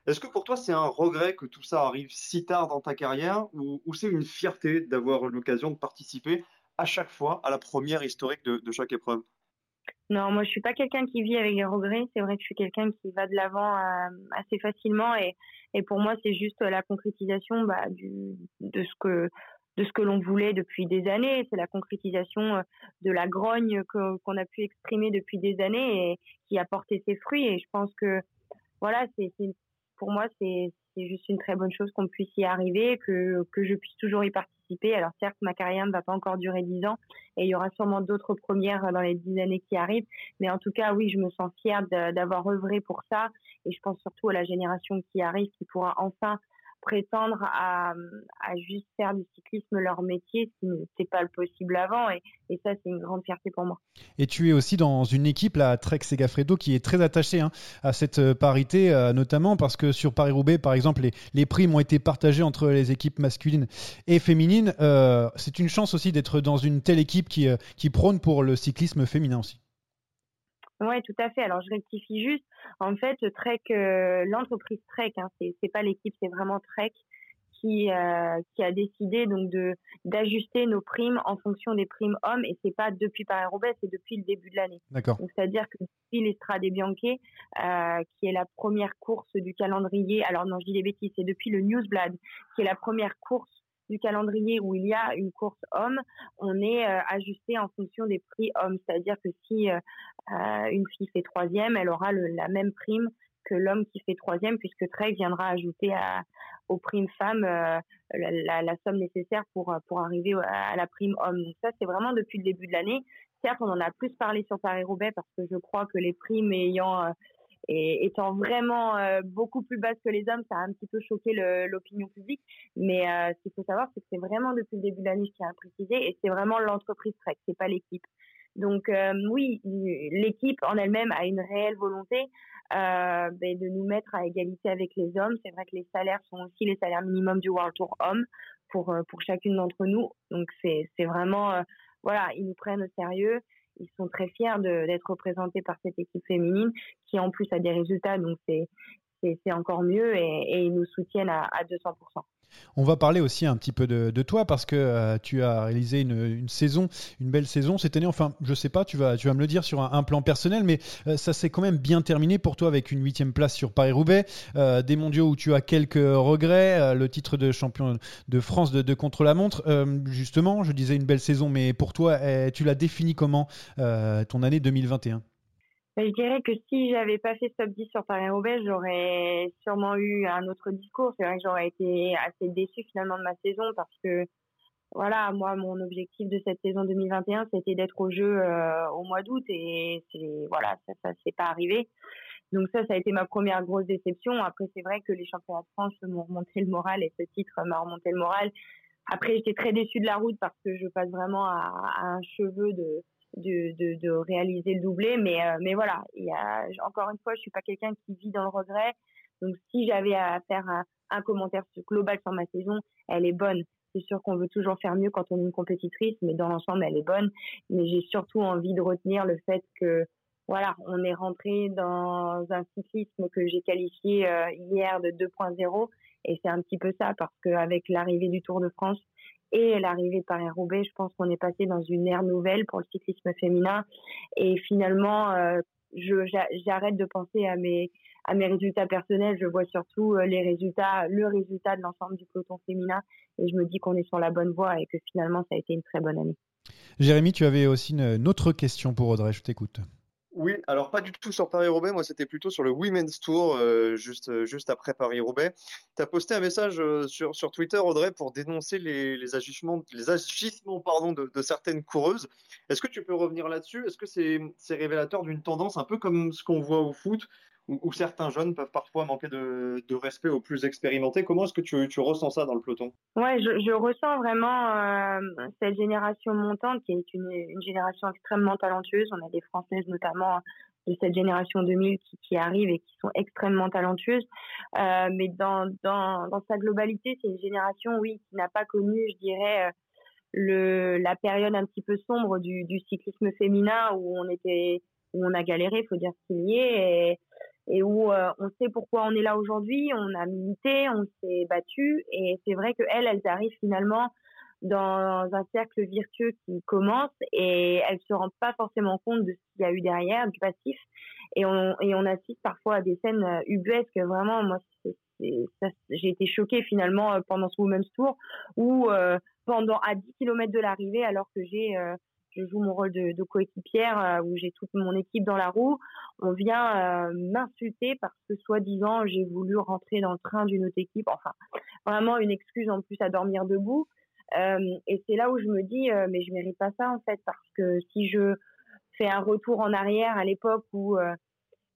Est-ce que pour toi c'est un regret que tout ça arrive si tard dans ta carrière ou, c'est une fierté d'avoir l'occasion de participer à chaque fois à la première historique de, chaque épreuve? Non, moi je suis pas quelqu'un qui vit avec les regrets. C'est vrai que je suis quelqu'un qui va de l'avant euh, assez facilement et, pour moi c'est juste la concrétisation bah, de ce que de ce que l'on voulait depuis des années. C'est la concrétisation euh, de la grogne qu'on a pu exprimer depuis des années et qui a porté ses fruits. Et je pense que, voilà, c'est pour moi, c'est juste une très bonne chose qu'on puisse y arriver, que, que je puisse toujours y participer. Alors certes, ma carrière ne va pas encore durer dix ans et il y aura sûrement d'autres premières dans les dix années qui arrivent. Mais en tout cas, oui, je me sens fière d'avoir œuvré pour ça et je pense surtout à la génération qui arrive, qui pourra enfin prétendre à, juste faire du cyclisme leur métier, ce n'était pas le possible avant. Et, ça, c'est une grande fierté pour moi. Et tu es aussi dans une équipe, la Trek Segafredo, qui est très attachée hein, à cette euh, parité, euh, notamment parce que sur Paris-Roubaix, par exemple, les, les, primes ont été partagées entre les équipes masculines et féminines. Euh, c'est une chance aussi d'être dans une telle équipe qui, qui prône pour le cyclisme féminin aussi. Oui, tout à fait. Alors, je rectifie juste. En fait, Trek, euh, l'entreprise Trek, hein, c'est pas l'équipe, c'est vraiment Trek qui, euh, qui a décidé donc de d'ajuster nos primes en fonction des primes hommes et c'est pas depuis Paris-Roubaix, c'est depuis le début de l'année. D'accord. c'est-à-dire que depuis l'Estrade Bianche, euh, qui est la première course du calendrier, alors non, je dis des bêtises, c'est depuis le Newsblad, qui est la première course du calendrier où il y a une course homme, on est euh, ajusté en fonction des prix hommes. C'est-à-dire que si euh, euh, une fille fait troisième, elle aura la même prime que l'homme qui fait troisième, puisque Trek viendra ajouter aux primes femmes la, la, somme nécessaire pour, pour arriver à la prime homme. Donc ça, c'est vraiment depuis le début de l'année. Certes, on en a plus parlé sur Paris-Roubaix parce que je crois que les primes ayant et étant vraiment euh, beaucoup plus basse que les hommes, ça a un petit peu choqué l'opinion publique. Mais euh, ce qu'il faut savoir, c'est que c'est vraiment depuis le début de l'année, je tiens à préciser, et c'est vraiment l'entreprise Trek, c'est pas l'équipe. Donc euh, oui, l'équipe en elle-même a une réelle volonté ben, de nous mettre à égalité avec les hommes. C'est vrai que les salaires sont aussi les salaires minimums du World Tour Homme pour pour chacune d'entre nous. Donc c'est c'est vraiment voilà, ils nous prennent au sérieux ils sont très fiers d'être représentés par cette équipe féminine qui en plus a des résultats, donc c'est encore mieux et, ils nous soutiennent à, à 200%. On va parler aussi un petit peu de, toi parce que euh, tu as réalisé une, saison, une belle saison cette année. Enfin, je sais pas, tu vas, tu vas me le dire sur un, plan personnel, mais euh, ça s'est quand même bien terminé pour toi avec une huitième place sur Paris-Roubaix, euh, des mondiaux où tu as quelques regrets, le titre de champion de France de, contre-la-montre. justement, je disais une belle saison, mais pour toi, eh, tu l'as défini comment ton année 2021 je dirais que si j'avais pas fait stop 10 sur Paris-Roubaix, j'aurais sûrement eu un autre discours. C'est vrai que j'aurais été assez déçue finalement de ma saison parce que voilà, moi mon objectif de cette saison 2021, c'était d'être au jeu euh, au mois d'août et c'est voilà, ça ça s'est pas arrivé. Donc ça ça a été ma première grosse déception. Après c'est vrai que les championnats de France m'ont remonté le moral et ce titre m'a remonté le moral. Après j'étais très déçue de la route parce que je passe vraiment à un cheveu de de, de, réaliser le doublé. Mais, euh, mais voilà, il y a, encore une fois, je suis pas quelqu'un qui vit dans le regret. Donc si j'avais à faire un, un, commentaire global sur ma saison, elle est bonne. C'est sûr qu'on veut toujours faire mieux quand on est une compétitrice, mais dans l'ensemble, elle est bonne. Mais j'ai surtout envie de retenir le fait que voilà, on est rentré dans un cyclisme que j'ai qualifié euh, hier de 2.0 et c'est un petit peu ça parce qu'avec l'arrivée du Tour de France, et l'arrivée de Paris-Roubaix, je pense qu'on est passé dans une ère nouvelle pour le cyclisme féminin. Et finalement, euh, j'arrête de penser à mes, à mes résultats personnels. Je vois surtout euh, les résultats, le résultat de l'ensemble du peloton féminin. Et je me dis qu'on est sur la bonne voie et que finalement, ça a été une très bonne année. Jérémy, tu avais aussi une autre question pour Audrey. Je t'écoute. Oui, alors pas du tout sur Paris-Roubaix, moi c'était plutôt sur le Women's Tour, euh, juste, euh, juste après Paris-Roubaix. Tu as posté un message euh, sur, sur Twitter, Audrey, pour dénoncer les, les agissements, les agissements pardon, de, de certaines coureuses. Est-ce que tu peux revenir là-dessus? Est-ce que c'est révélateur d'une tendance un peu comme ce qu'on voit au foot, où, certains jeunes peuvent parfois manquer de, respect aux plus expérimentés. Comment est-ce que tu, ressens ça dans le peloton? Ouais, je, ressens vraiment euh, cette génération montante qui est une, génération extrêmement talentueuse. On a des Françaises notamment de cette génération 2000 qui, qui arrive et qui sont extrêmement talentueuses. Euh, mais dans, dans, dans sa globalité, c'est une génération, oui, qui n'a pas connu, je dirais, le, la période un petit peu sombre du, cyclisme féminin où on était, où on a galéré, il faut dire ce qu'il y est, et où on sait pourquoi on est là aujourd'hui, on a milité, on s'est battu, et c'est vrai que elles, elles arrivent finalement dans un cercle virtueux qui commence et elle se rend pas forcément compte de ce qu'il y a eu derrière, du passif. Et on, et on assiste parfois à des scènes euh, ubuesques. Vraiment, moi, j'ai été choquée finalement euh, pendant ce Women's Tour où euh, pendant à 10 km de l'arrivée, alors que j'ai je joue mon rôle de, coéquipière où j'ai toute mon équipe dans la roue, on vient m'insulter parce que soi-disant j'ai voulu rentrer dans le train d'une autre équipe. Enfin, vraiment une excuse en plus à dormir debout. Euh, et c'est là où je me dis, euh, mais je mérite pas ça en fait, parce que si je fais un retour en arrière à l'époque où euh,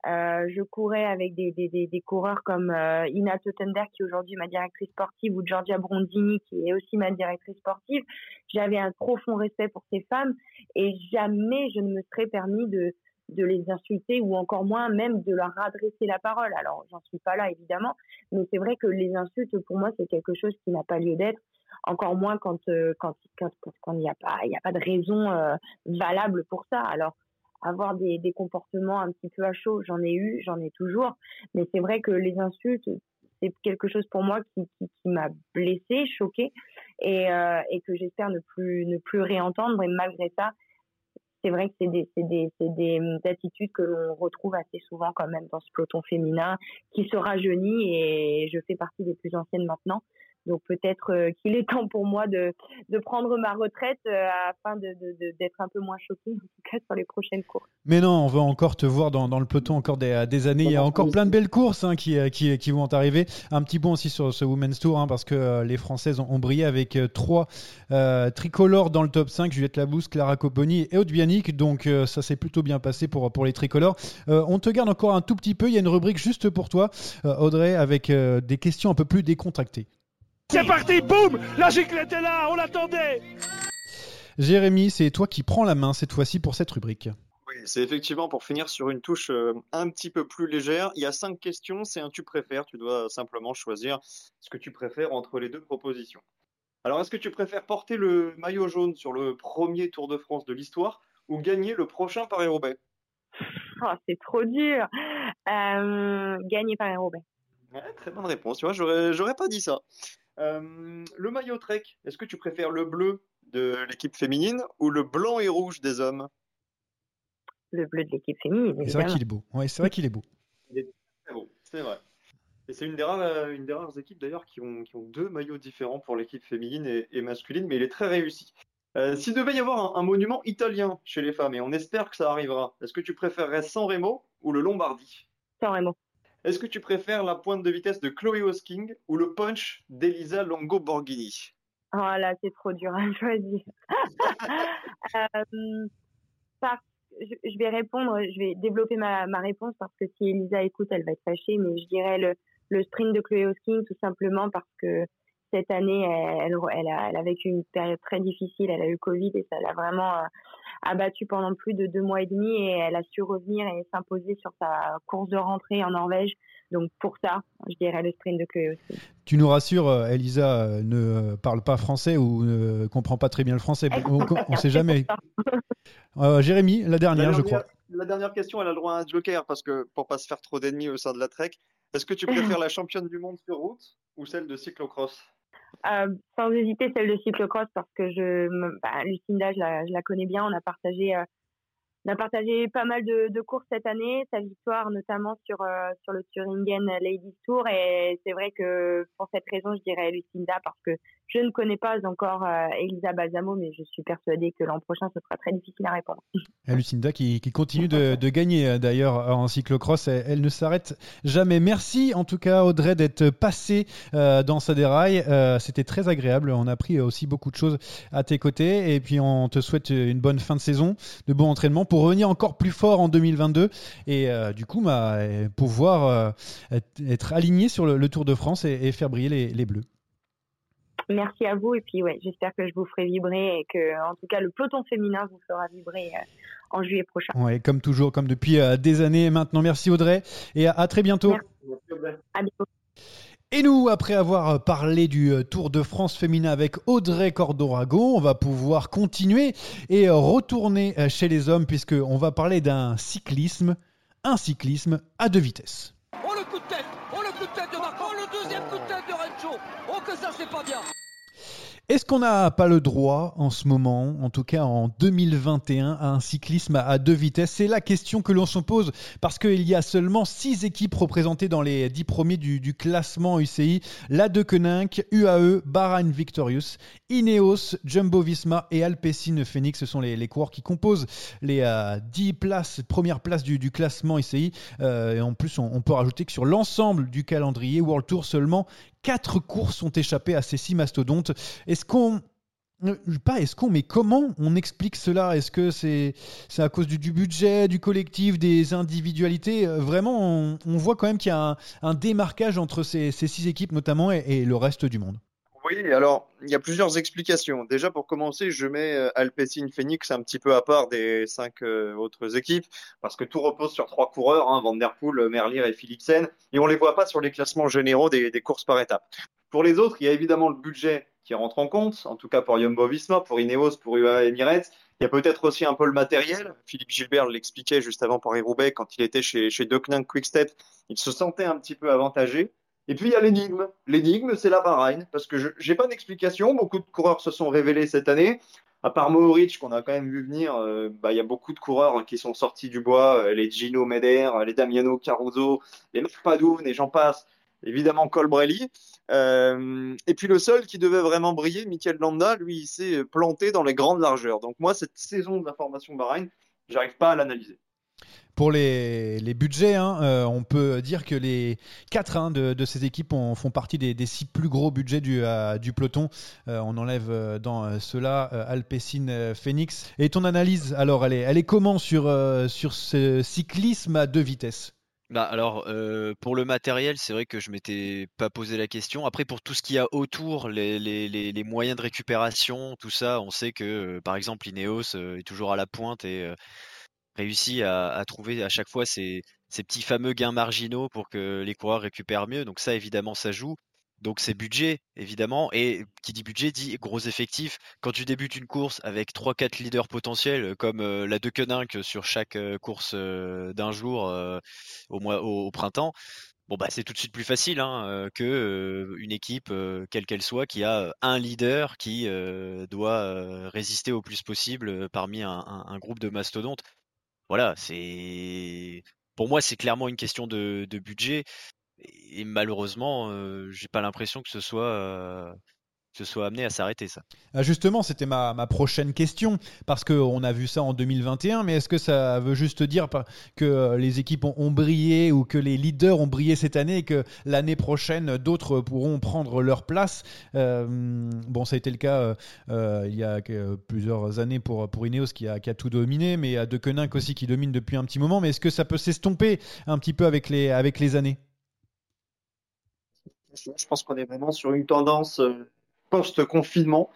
je courais avec des, des, des, des coureurs comme Ina Totender, qui est aujourd'hui ma directrice sportive, ou Giorgia Brondini, qui est aussi ma directrice sportive, j'avais un profond respect pour ces femmes et jamais je ne me serais permis de, de les insulter ou encore moins même de leur adresser la parole. Alors, j'en suis pas là évidemment, mais c'est vrai que les insultes pour moi c'est quelque chose qui n'a pas lieu d'être encore moins quand euh, quand quand quand il n'y a pas il y a pas de raison euh, valable pour ça. Alors avoir des, des comportements un petit peu à chaud, j'en ai eu, j'en ai toujours, mais c'est vrai que les insultes c'est quelque chose pour moi qui, qui, m'a blessée, choquée, et, euh, et que j'espère ne plus ne plus réentendre. Et malgré ça, c'est vrai que c'est des, des, c'est des attitudes que l'on retrouve assez souvent quand même dans ce peloton féminin qui se rajeunit et je fais partie des plus anciennes maintenant. Donc peut-être euh, qu'il est <laughs> temps pour moi de, de prendre ma retraite euh, afin de, d'être un peu moins choquée, en tout cas sur les prochaines courses. Mais non, on va encore te voir dans, dans le peloton encore des, des, années. Il y a encore plein de belles courses hein, qui, euh, qui, qui, vont arriver. Un petit bon aussi sur ce Women's Tour, hein, parce que les Françaises ont, brillé avec trois tricolores dans le top 5, Juliette Labousse, Clara Copponi et Aude Bianic. Donc ça s'est plutôt bien passé pour, pour les tricolores. on te garde encore un tout petit peu. Il y a une rubrique juste pour toi, Audrey, avec des questions un peu plus décontractées. C'est parti, boum La giclette est là, on l'attendait Jérémy, c'est toi qui prends la main cette fois-ci pour cette rubrique. Oui, c'est effectivement pour finir sur une touche euh, un petit peu plus légère. Il y a cinq questions, c'est un tu préfères. Tu dois simplement choisir ce que tu préfères entre les deux propositions. Alors, est-ce que tu préfères porter le maillot jaune sur le premier Tour de France de l'histoire ou gagner le prochain Paris-Roubaix? <laughs> Oh, C'est trop dur. Euh, gagner Paris-Roubaix. très bonne réponse. Tu vois, j'aurais pas dit ça. Euh, le maillot Trek, est-ce que tu préfères le bleu de l'équipe féminine ou le blanc et rouge des hommes? Le bleu de l'équipe féminine. C'est vrai qu'il est beau. Ouais, c'est vrai qu'il est beau. Il est très beau, c'est vrai. Et c'est une des rares, euh, une des rares équipes d'ailleurs qui ont, qui ont deux maillots différents pour l'équipe féminine et, masculine, mais il est très réussi. Euh, S'il devait y avoir un, monument italien chez les femmes, et on espère que ça arrivera, est-ce que tu préférerais San Remo ou le Lombardie? San Remo. Est-ce que tu préfères la pointe de vitesse de Chloé Hosking ou le punch d'Elisa Longo Borghini Oh là, c'est trop dur à <laughs> choisir. euh, je, vais répondre, je vais développer ma, réponse parce que si Elisa écoute, elle va être fâchée, mais je dirais le, le sprint de Chloé Hosking tout simplement parce que cette année, elle, elle, a, elle a vécu une période très difficile, elle a eu Covid et ça l'a vraiment euh, abattue pendant plus de deux mois et demi et elle a su revenir et s'imposer sur sa course de rentrée en Norvège. Donc pour ça, je dirais le sprint de Chloé aussi. Tu nous rassures, euh, Elisa euh, ne parle pas français ou ne comprend pas très bien le français. On ne sait jamais. <laughs> euh, Jérémy, la dernière, je crois. La dernière question, elle a le droit à un joker parce que pour pas se faire trop d'ennemis au sein de la Trek, est-ce que tu préfères la championne du monde sur route ou celle de cyclocross? Euh, sans hésiter, celle de cyclocross parce que je, bah, Lucinda, je la, la, connais bien. On a partagé, euh, partagé pas mal de, de, courses cette année. Sa victoire, notamment sur euh, sur le Thuringen Ladies Tour, et c'est vrai que pour cette raison, je dirais Lucinda parce que je ne connais pas encore euh, Elisa Balsamo, mais je suis persuadée que l'an prochain, ce sera très difficile à répondre. Et <laughs> Lucinda qui, continue de, gagner euh, d'ailleurs en cyclocross, elle, elle ne s'arrête jamais. Merci en tout cas Audrey d'être passée euh, dans sa déraille. C'était très agréable. On a appris aussi beaucoup de choses à tes côtés. Et puis on te souhaite une bonne fin de saison, de bons entraînements pour revenir encore plus fort en 2022 et du coup bah, pouvoir être, aligné sur le, Tour de France et, faire briller les Bleus. Merci à vous et puis ouais, j'espère que je vous ferai vibrer et que en tout cas le peloton féminin vous fera vibrer euh, en juillet prochain. Ouais, comme toujours, comme depuis euh, des années maintenant. Merci Audrey et à, à très bientôt. Merci. À bientôt. Et nous, après avoir parlé du euh, Tour de France féminin avec Audrey Cordorago, on va pouvoir continuer et retourner euh, chez les hommes puisqu'on va parler d'un cyclisme, un cyclisme à deux vitesses. Oh le coup de tête Oh le coup de tête de Marco Oh le deuxième coup de tête de Rencho Oh que ça c'est pas bien Est-ce qu'on n'a pas le droit en ce moment, en tout cas en 2021, à un cyclisme à deux vitesses? C'est la question que l'on se pose parce qu'il y a seulement six équipes représentées dans les dix premiers du, classement UCI. La De Koninck, UAE, Bahrain Victorious, Ineos, Jumbo Visma et Alpecin Phoenix. Ce sont les, coureurs qui composent les euh, dix places, premières places du, classement UCI. Euh, et en plus, on peut rajouter que sur l'ensemble du calendrier World Tour, seulement quatre courses ont échappé à ces six mastodontes. Est-ce qu'on euh, pas est-ce qu'on, mais comment on explique cela? Est-ce que c'est à cause du, budget, du collectif, des individualités? Euh, Vraiment, on, voit quand même qu'il y a un, démarquage entre ces, six équipes notamment et le reste du monde. Oui, alors il y a plusieurs explications. Déjà pour commencer, je mets euh, Alpecin Phoenix un petit peu à part des cinq euh, autres équipes parce que tout repose sur trois coureurs, hein, Van Der Poel, Merlier et Philipsen, et on les voit pas sur les classements généraux des, courses par étapes. Pour les autres, il y a évidemment le budget qui rentre en compte, en tout cas pour Jumbo Visma, pour Ineos, pour UAE Emirates. Il y a peut-être aussi un peu le matériel. Philippe Gilbert l'expliquait juste avant Paris-Roubaix quand il était chez, chez Deceuninck Quickstep. Il se sentait un petit peu avantagé. Et puis il y a l'énigme. L'énigme, c'est la Bahreïn, parce que je j'ai pas d'explication. Beaucoup de coureurs se sont révélés cette année. À part Mohoric, qu'on a quand même vu venir, euh, bah, il y a beaucoup de coureurs qui sont sortis du bois. euh, les Gino Meder, les Damiano Caruso, les Marc et j'en passe. Évidemment Colbrelli. Euh, et puis le seul qui devait vraiment briller, Michael Landa, lui, il s'est planté dans les grandes largeurs. Donc moi, cette saison de la formation Bahreïn, j'arrive pas à l'analyser. Pour les, budgets, hein, euh, on peut dire que les quatre hein, de, ces équipes ont- font partie des, des six plus gros budgets du, euh, peloton. Euh, on enlève dans cela Alpecin Phoenix. Et ton analyse, alors, elle est, comment sur, sur ce cyclisme à deux vitesses? Bah alors pour le matériel, c'est vrai que je m'étais pas posé la question. Après pour tout ce qu'il y a autour, les, les, moyens de récupération, tout ça, on sait que par exemple Ineos est toujours à la pointe et réussit à, trouver à chaque fois ces, ces petits fameux gains marginaux pour que les coureurs récupèrent mieux. Donc ça évidemment ça joue. Donc c'est budget évidemment et qui dit budget dit gros effectif. Quand tu débutes une course avec 3-4 leaders potentiels euh, comme euh, la De Koninck sur chaque euh, course d'un jour au au, printemps, bon bah c'est tout de suite plus facile hein, que une équipe quelle qu'elle soit qui a un leader qui doit résister au plus possible parmi un groupe de mastodontes. Voilà, c'est pour moi c'est clairement une question de, budget et malheureusement euh, j'ai pas l'impression que ce soit soit amené à s'arrêter ça. Ah, Justement, c'était ma, ma prochaine question, parce qu'on a vu ça en 2021, mais est-ce que ça veut juste dire que euh, les équipes ont, ont brillé ou que les leaders ont brillé cette année et que l'année prochaine, d'autres pourront prendre leur place? Euh, Bon, ça a été le cas euh, euh, il y a plusieurs années pour, pour Ineos qui a, qui a tout dominé, mais il y a De Koninck aussi qui domine depuis un petit moment, mais est-ce que ça peut s'estomper un petit peu avec les, avec les années? Je pense qu'on est vraiment sur une tendance euh, post-confinement.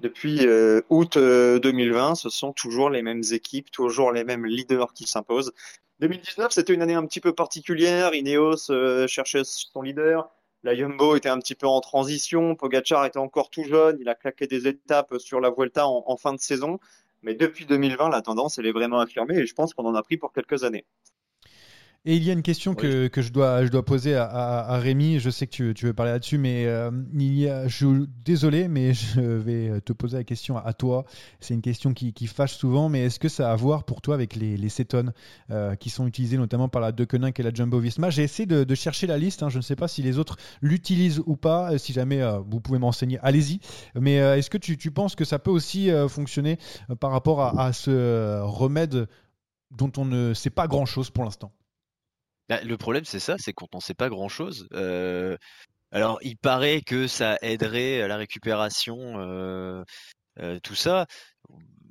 Depuis euh, août euh, 2020, ce sont toujours les mêmes équipes, toujours les mêmes leaders qui s'imposent. 2019, c'était une année un petit peu particulière. Ineos euh, cherchait son leader. La Jumbo était un petit peu en transition. Pogacar était encore tout jeune. Il a claqué des étapes sur la Vuelta en, en fin de saison. Mais depuis 2020, la tendance, elle est vraiment affirmée et je pense qu'on en a pris pour quelques années. Et il y a une question que, que je, dois, je dois poser à, à, à Rémi. Je sais que tu, tu veux parler là-dessus, mais euh, il y a, je, désolé, mais <laughs> je vais te poser la question à, à toi. C'est une question qui, qui, fâche souvent, mais est-ce que ça a à voir pour toi avec les, les cétones euh, qui sont utilisés notamment par la De Koninck et la Jumbo Visma? J'ai essayé de, de, chercher la liste. Hein, je ne sais pas si les autres l'utilisent ou pas. Si jamais euh, vous pouvez m'enseigner, allez-y. Mais euh, est-ce que tu, tu, penses que ça peut aussi euh, fonctionner par rapport à, à ce remède dont on ne sait pas grand-chose pour l'instant? Le problème, c'est ça, c'est qu'on n'en sait pas grand-chose. Alors, il paraît que ça aiderait à la récupération, tout ça.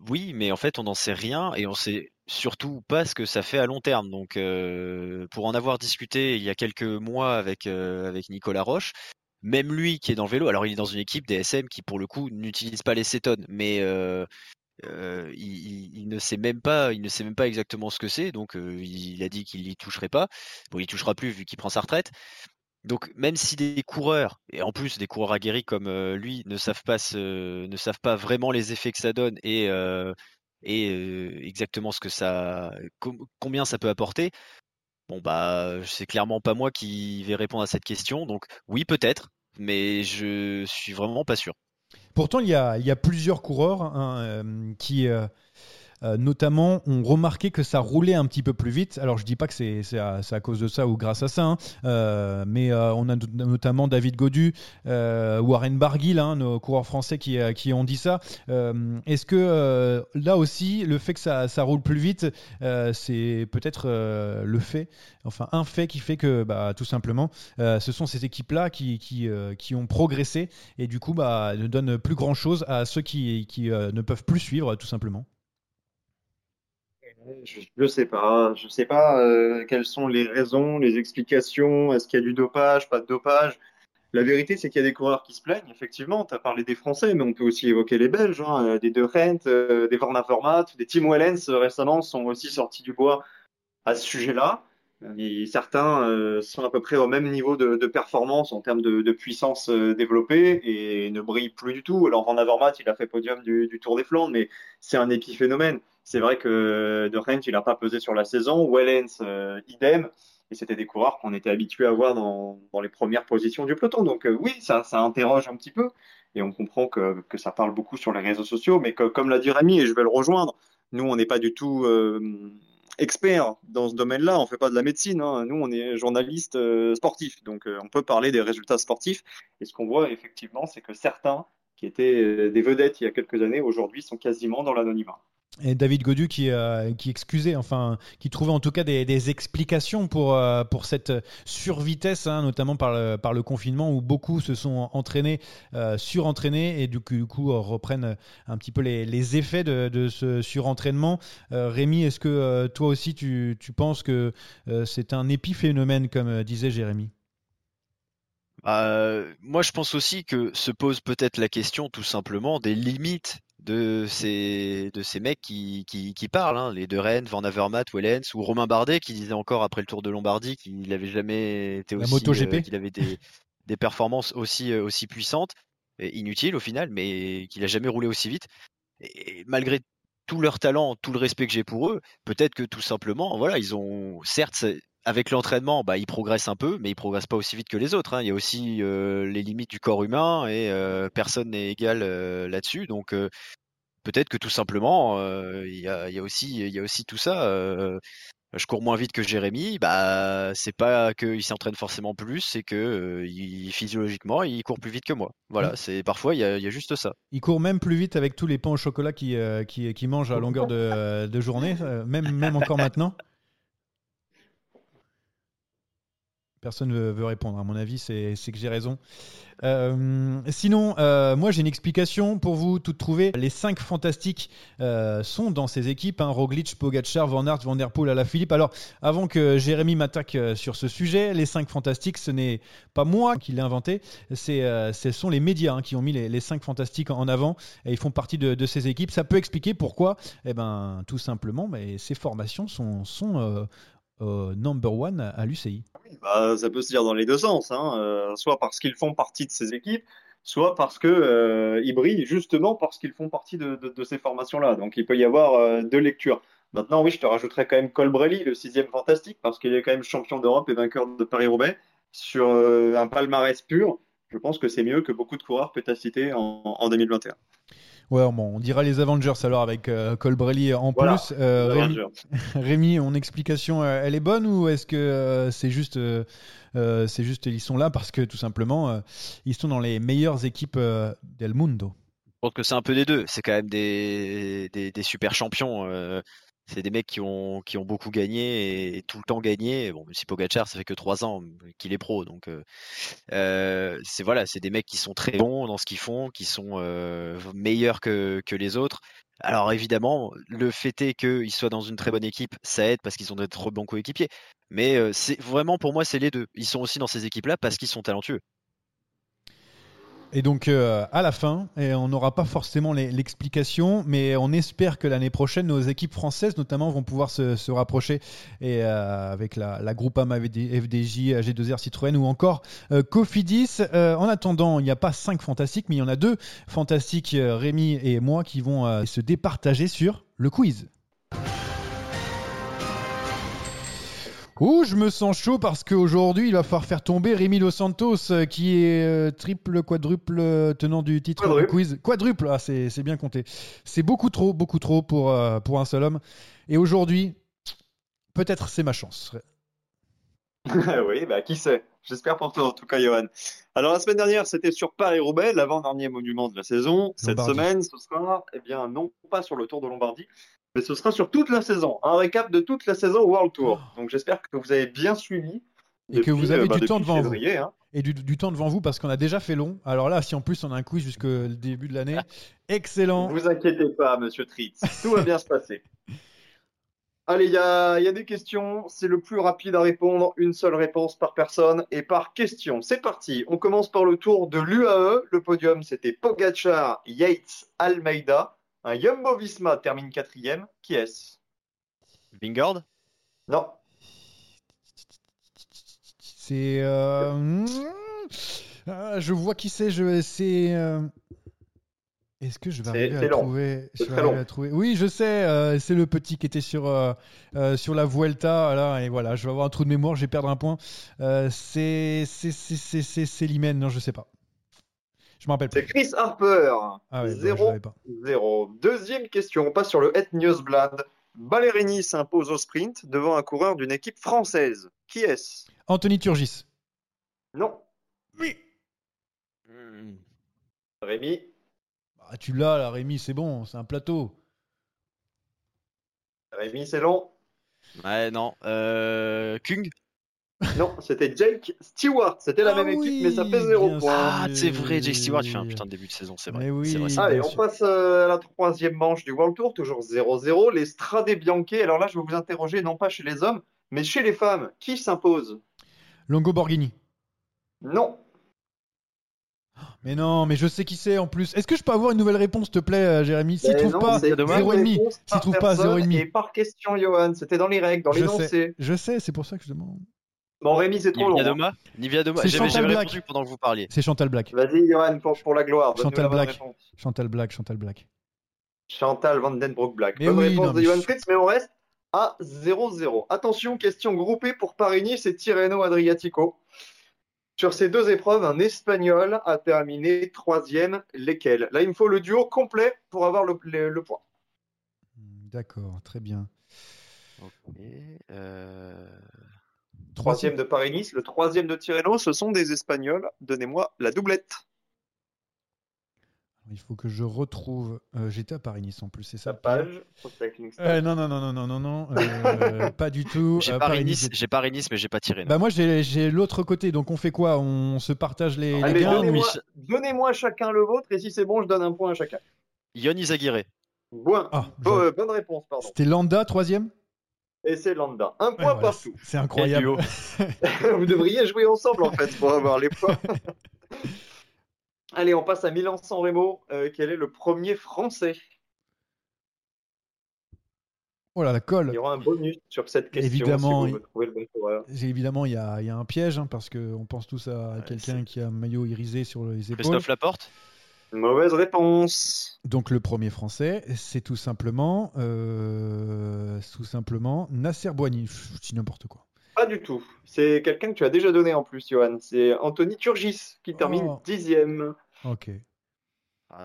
Oui, mais en fait, on n'en sait rien et on sait surtout pas ce que ça fait à long terme. Donc, pour en avoir discuté il y a quelques mois avec, Nicolas Roche, même lui qui est dans le vélo, alors il est dans une équipe DSM qui pour le coup n'utilise pas les cétones, mais euh, euh, il, ne sait même pas, il ne sait même pas exactement ce que c'est, donc euh, il a dit qu'il y toucherait pas. Bon, il touchera plus vu qu'il prend sa retraite. Donc même si des coureurs, et en plus des coureurs aguerris comme lui, ne savent pas ne savent pas vraiment les effets que ça donne et, et exactement ce que ça, combien ça peut apporter, Bon bah c'est clairement pas moi qui vais répondre à cette question, donc oui peut-être, mais je suis vraiment pas sûr. Pourtant il y a, plusieurs coureurs hein, euh, qui euh, euh, notamment, on remarquait que ça roulait un petit peu plus vite. Alors, je dis pas que c'est à, à, cause de ça ou grâce à ça, hein. euh, mais euh, on a notamment David Godu, Warren Barguil, hein, nos coureurs français qui, qui ont dit ça. Est-ce que là aussi, le fait que ça, ça roule plus vite, c'est peut-être le fait, enfin un fait qui fait que, bah, tout simplement, ce sont ces équipes-là qui, qui, qui, ont progressé et du coup, bah, ne donnent plus grand-chose à ceux qui, qui ne peuvent plus suivre, tout simplement. Je ne sais pas. Je sais pas euh, quelles sont les raisons, les explications. Est-ce qu'il y a du dopage, pas de dopage? La vérité, c'est qu'il y a des coureurs qui se plaignent. Effectivement, tu as parlé des Français, mais on peut aussi évoquer les Belges, hein, euh, des De Rent, euh, des Van Avermaet, des Tim Wellens récemment sont aussi sortis du bois à ce sujet-là. certains sont à peu près au même niveau de, performance en termes de, puissance développée et ne brillent plus du tout. Alors Van Avermaet, il a fait podium du, du Tour des Flandres, mais c'est un épiphénomène. C'est vrai que De Rent, il n'a pas pesé sur la saison. Wellens, euh, idem. Et c'était des coureurs qu'on était habitués à voir dans, les premières positions du peloton. Donc euh, oui, ça, interroge un petit peu. Et on comprend que, que, ça parle beaucoup sur les réseaux sociaux. Mais que, comme l'a dit Rémi, et je vais le rejoindre, nous, on n'est pas du tout euh, experts dans ce domaine-là. On ne fait pas de la médecine. Hein. Nous, on est journalistes sportifs. Donc on peut parler des résultats sportifs. Et ce qu'on voit effectivement, c'est que certains qui étaient des vedettes il y a quelques années, aujourd'hui, sont quasiment dans l'anonymat. Et David Godu qui, euh, qui excusait, enfin, qui trouvait en tout cas des, explications pour, euh, pour cette survitesse, hein, notamment par le, confinement où beaucoup se sont entraînés, euh, surentraînés et du coup, reprennent un petit peu les, effets de, ce surentraînement. Rémi, est-ce que toi aussi tu, tu penses que c'est un épiphénomène comme disait Jérémy? Moi, je pense aussi que se pose peut-être la question tout simplement des limites de ces, de ces mecs qui, qui, qui parlent, hein, les De Rennes, Van Avermaet, Wellens ou Romain Bardet qui disait encore après le Tour de Lombardie qu'il n'avait jamais été aussi, euh, qu'il avait des, des performances aussi, euh, aussi puissantes, et inutiles au final, mais qu'il a jamais roulé aussi vite. Et malgré tout leur talent, tout le respect que j'ai pour eux, peut-être que tout simplement, voilà, ils ont, certes, avec l'entraînement, bah, ils progressent un peu, mais ils progressent pas aussi vite que les autres. Hein. Il y a aussi euh, les limites du corps humain et euh, personne n'est égal euh, là-dessus. Donc peut-être que tout simplement, il y a, y, a, aussi, il y a aussi tout ça. je cours moins vite que Jérémy. Bah, c'est pas qu'il s'entraîne forcément plus, c'est que il, physiologiquement, il court plus vite que moi. Voilà, mmh. c'est parfois il y, a, il y, a, juste ça. Il court même plus vite avec tous les pains au chocolat qu'il qui, qui mange à longueur de, de journée, même, même encore maintenant. Personne ne veut répondre. À mon avis, c'est que j'ai raison. Euh, sinon, euh, moi j'ai une explication pour vous toute trouvée. Les cinq fantastiques euh, sont dans ces équipes hein, Roglic, Pogacar, Van Aert, Van Der Poel, Alaphilippe. Alors, avant que Jérémy m'attaque sur ce sujet, les cinq fantastiques, ce n'est pas moi qui l'ai inventé. ce sont les médias hein, qui ont mis les, cinq fantastiques en avant et ils font partie de, ces équipes. Ça peut expliquer pourquoi. Eh ben, tout simplement, mais ces formations sont number one à l'UCI bah, Ça peut se dire dans les deux sens, hein. euh, soit parce qu'ils font partie de ces équipes, soit parce qu'ils euh, brillent justement parce qu'ils font partie de, ces formations-là. Donc il peut y avoir euh, deux lectures. Maintenant, oui, je te rajouterais quand même Colbrelli, le sixième fantastique, parce qu'il est quand même champion d'Europe et vainqueur de Paris-Roubaix sur un palmarès pur. Je pense que c'est mieux que beaucoup de coureurs peut citer en, en 2021. Ouais, bon, on dira les Avengers alors avec euh, Colbrelli en plus. Euh, Rémi, <laughs> mon explication, euh, elle est bonne ou est-ce que c'est juste, c'est juste ils sont là parce que tout simplement ils sont dans les meilleures équipes del mundo? Je pense que c'est un peu des deux. C'est quand même des, des, des super champions c'est des mecs qui ont, beaucoup gagné et, tout le temps gagné. Bon, même si Pogacar, ça fait que trois ans qu'il est pro, donc euh, euh, c'est voilà, c'est des mecs qui sont très bons dans ce qu'ils font, qui sont euh, meilleurs que, les autres. Alors évidemment, le fait est qu'ils soient dans une très bonne équipe, ça aide parce qu'ils ont des trop bons coéquipiers. Mais c'est vraiment pour moi, c'est les deux. Ils sont aussi dans ces équipes-là parce qu'ils sont talentueux. Et donc euh, à la fin, et on n'aura pas forcément l'explication, mais on espère que l'année prochaine, nos équipes françaises notamment vont pouvoir se, rapprocher euh, avec la, Groupama FD- FDJ, G2R Citroën ou encore euh, Cofidis. Euh, en attendant, il n'y a pas cinq fantastiques, mais il y en a deux fantastiques, Rémi et moi, qui vont se départager sur le quiz. Ouh, je me sens chaud parce qu'aujourd'hui, il va falloir faire tomber Rémi Dos Santos, euh, qui est euh, triple, quadruple euh, tenant du titre du quiz. Quadruple, ah, c'est bien compté. C'est beaucoup trop, beaucoup trop pour, euh, pour un seul homme. Et aujourd'hui, peut-être c'est ma chance. <laughs> oui, bah qui sait? J'espère pour toi en tout cas, Johan. Alors la semaine dernière, c'était sur Paris-Roubaix, l'avant-dernier monument de la saison. Cette semaine, ce sera, eh bien, non pas sur le Tour de Lombardie, mais ce sera sur toute la saison. Un récap de toute la saison World Tour. Donc j'espère que vous avez bien suivi. Et que vous avez euh, bah, du temps devant février, vous. hein. Et du, du temps devant vous parce qu'on a déjà fait long. Alors là, si en plus on a un quiz jusqu'au le début de l'année, <laughs> excellent. Vous inquiétez pas, monsieur Tritz. Tout va bien se passer. <laughs> Allez, il y y a des questions. C'est le plus rapide à répondre. Une seule réponse par personne et par question. C'est parti. On commence par le tour de l'UAE. Le podium, c'était Pogachar, Yates, Almeida. Un Jumbo Visma termine quatrième. Qui est-ce? Vingard Non. C'est. euh, ah, je vois qui c'est. Je... C'est. euh, Est-ce que je vais C'est- arriver à c'est le long. trouver C'est Je vais très arriver long. à trouver? Oui, je sais. euh, c'est le petit qui était sur euh, euh, sur la Vuelta. Là, et voilà, je vais avoir un trou de mémoire. Je vais perdre un point. Euh, c'est c'est c'est c'est c'est c'est Limène. Non, je sais pas. Je me rappelle C'est. Chris Harper. Ah ouais, bah, je 0 l'avais pas. 0. Deuxième question. On passe sur le Het Newsblad. Ballerini s'impose au sprint devant un coureur d'une équipe française. Qui est-ce? Anthony Turgis. Non. Oui. Rémi. Ah, tu l'as là, Rémi. C'est bon. C'est un plateau. Rémi, c'est long. Ouais, non. Euh... Kung? <laughs> Non, c'était Jake Stewart. C'était la Ah même équipe, mais ça fait 0 bien point. Ah, c'est vrai, Jake Stewart, il fait un putain de début de saison, c'est vrai. Mais oui. Vrai, Allez, on sûr. passe euh, à la troisième manche du World Tour, toujours 0-0. Les Strade Bianche. Alors là, je vais vous interroger, non pas chez les hommes, mais chez les femmes. Qui s'impose? Longo Borghini. Non. Mais non, mais je sais qui c'est en plus. Est-ce que je peux avoir une nouvelle réponse, s'il te plaît, euh, Jérémy? S'il Ben trouve non, pas, c'est une 0,5. réponse S'il par trouve pas, personne 0,5. Et par question, Johan. C'était dans les règles, dans Je sais, je sais, c'est pour ça que je demande. Bon, Rémi, c'est trop long. Nivia hein. Doma Nivia Doma C'est J'avais répondu pendant que vous parliez. C'est Chantal Black. Vas-y, Johan, pour, pour la gloire. Chantal Black. Chantal Black, Chantal Black. Chantal Vandenbroek Black. Mais Bonne oui, réponse non, de Johan Fritz, mais on reste à 0-0. Attention, question groupée pour Paris-Nice et Tirreno Adriatico. Sur ces deux épreuves, un Espagnol a terminé troisième. Lesquels Là, il me faut le duo complet pour avoir le, le- le point. D'accord, très bien. Ok. Euh... Troisième de Paris-Nice, le troisième de Tirreno, ce sont des Espagnols. Donnez-moi la doublette. Il faut que je retrouve. euh, J'étais à Paris-Nice en plus, c'est ça La page. Euh, non, non, non, non, non, non, non. euh, <laughs> pas du tout. J'ai Euh, Paris-Nice, Paris-Nice, j'ai Paris-Nice, mais j'ai pas tiré. non. Bah moi j'ai l'autre côté, donc on fait quoi? On se partage les, les donnez-moi chacun le vôtre et si c'est bon, je donne un point à chacun. Yon Izaguirre. Bon, Ah, euh, bonne réponse, pardon. C'était Landa, troisième? Et c'est Landa. Un Ouais, point voilà, partout. C'est incroyable. <laughs> <laughs> Vous devriez jouer ensemble en fait pour avoir les points. <laughs> Allez, on passe à Milan-San Remo. Euh, quel est le premier français? Oh là, la Il colle. y aura un bonus sur cette question Évidemment, si vous il- trouvez le bon coureur. J'ai- Évidemment, il y a, il y a un piège, hein, parce qu'on pense tous à quelqu'un qui a un maillot irisé sur les épaules. Christophe Laporte? Mauvaise réponse. Donc le premier français, c'est tout simplement, euh, tout simplement Nasser Boigny. Je dis n'importe quoi. Pas du tout. C'est quelqu'un que tu as déjà donné en plus, Johan. C'est Anthony Turgis qui termine Oh. dixième. Ok.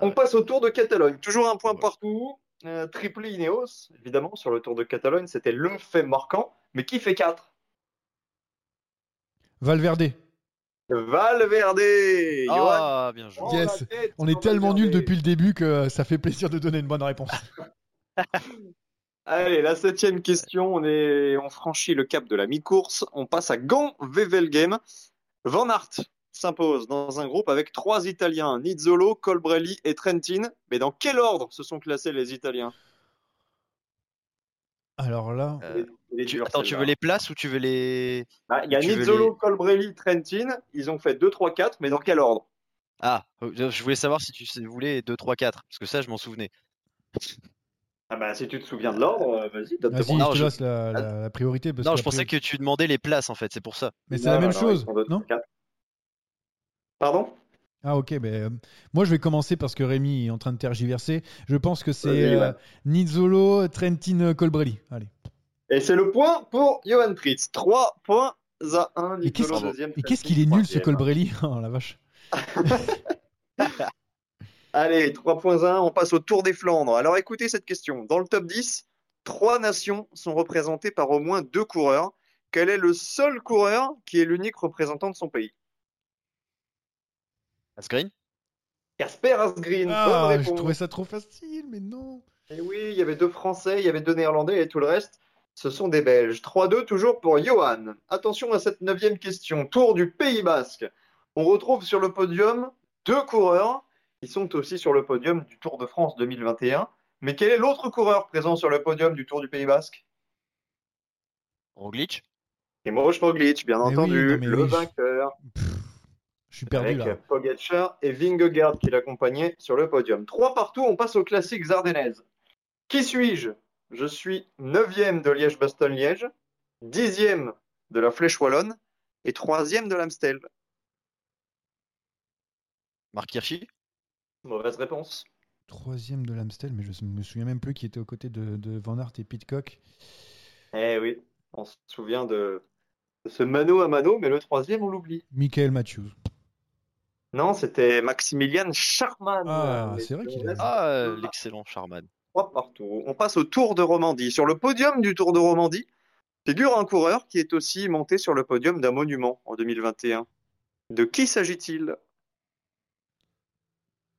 On passe au Tour de Catalogne. Toujours un point partout. Euh, triplé Ineos, évidemment, sur le Tour de Catalogne. C'était le fait marquant. Mais qui fait 4 Valverde. Valverde Ah, bien joué. La Yes. tête On est tellement nuls depuis le début que ça fait plaisir de donner une bonne réponse. <laughs> <laughs> Allez, la septième question. On, est... on franchit le cap de la mi-course. On passe à Gand-Wevelgem. Van Aert s'impose dans un groupe avec trois Italiens, Nizzolo, Colbrelli et Trentin. Mais dans quel ordre se sont classés les Italiens? Alors là, Euh, dur, Attends, tu veux les places ou tu veux les. Ah, Il y a Nizzolo, les- Colbrelli, Trentin. Ils ont fait 2, 3, 4. Mais dans quel ordre? Ah, je voulais savoir si tu voulais 2, 3, 4, parce que ça, je m'en souvenais. Ah bah si tu te souviens de l'ordre, euh, vas-y, Ah, si, Non, je te je- laisse la, la- la priorité. Parce Non, que je pensais que tu demandais les places en fait, c'est pour ça. Mais c'est la même chose, non Pardon? Ah ok, ben, euh, moi je vais commencer parce que Rémi est en train de tergiverser. Je pense que c'est Vas-y, euh. Nizzolo, Trentin, Colbrelli. Allez. Et c'est le point pour Johan Fritz. 3 points à 1. Et qu'est-ce qu'il- est nul ce Colbrelli <laughs> Oh la vache. <laughs> Allez, 3 points à 1, on passe au Tour des Flandres. Alors écoutez cette question. Dans le top 10, trois nations sont représentées par au moins deux coureurs. Quel est le seul coureur qui est l'unique représentant de son pays? Asgreen? Casper Asgreen. Ah, je trouvais ça trop facile, mais non. Et oui, il y avait deux Français, il y avait deux Néerlandais et tout le reste, ce sont des Belges. 3-2 toujours pour Johan. Attention à cette neuvième question. Tour du Pays Basque. On retrouve sur le podium deux coureurs qui sont aussi sur le podium du Tour de France 2021. Mais quel est l'autre coureur présent sur le podium du Tour du Pays Basque? Roglic? Et Moj Roglic, bien Mais entendu, le oui, je- vainqueur. Je suis perdu avec là. Pogacar et Vingegaard qui l'accompagnaient sur le podium. Trois partout, on passe au classique Ardennaise. Qui suis-je? Je suis neuvième de Liège-Bastogne-Liège, dixième de la Flèche Wallonne et troisième de l'Amstel. Marc Hirschi? Mauvaise réponse. Troisième de l'Amstel, mais je me souviens même plus qui était aux côtés de, de Van Aert et Pitcock. Eh oui, on se souvient de, de ce mano à mano, mais le troisième, on l'oublie. Michael Matthews. Non, c'était Maximilian Charman. Ah, c'est vrai qu'il a- Ah, euh, l'excellent Charman. Trois partout. On passe au Tour de Romandie. Sur le podium du Tour de Romandie figure un coureur qui est aussi monté sur le podium d'un monument en 2021. De qui s'agit-il?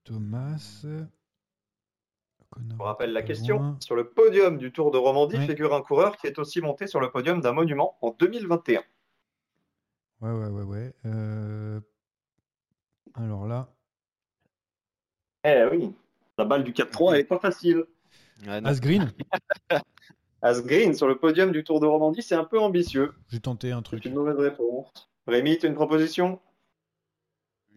Thomas. Je vous rappelle la question. loin. Sur le podium du Tour de Romandie Ouais. figure un coureur qui est aussi monté sur le podium d'un monument en 2021. Ouais, ouais, ouais, ouais. Euh, Alors là, Eh oui, la balle du 4-3, elle est pas facile. Ouais. Asgreen, <laughs> Asgreen sur le podium du Tour de Romandie, c'est un peu ambitieux. j'ai tenté un C'est truc. une mauvaise réponse. Rémi, tu as une proposition?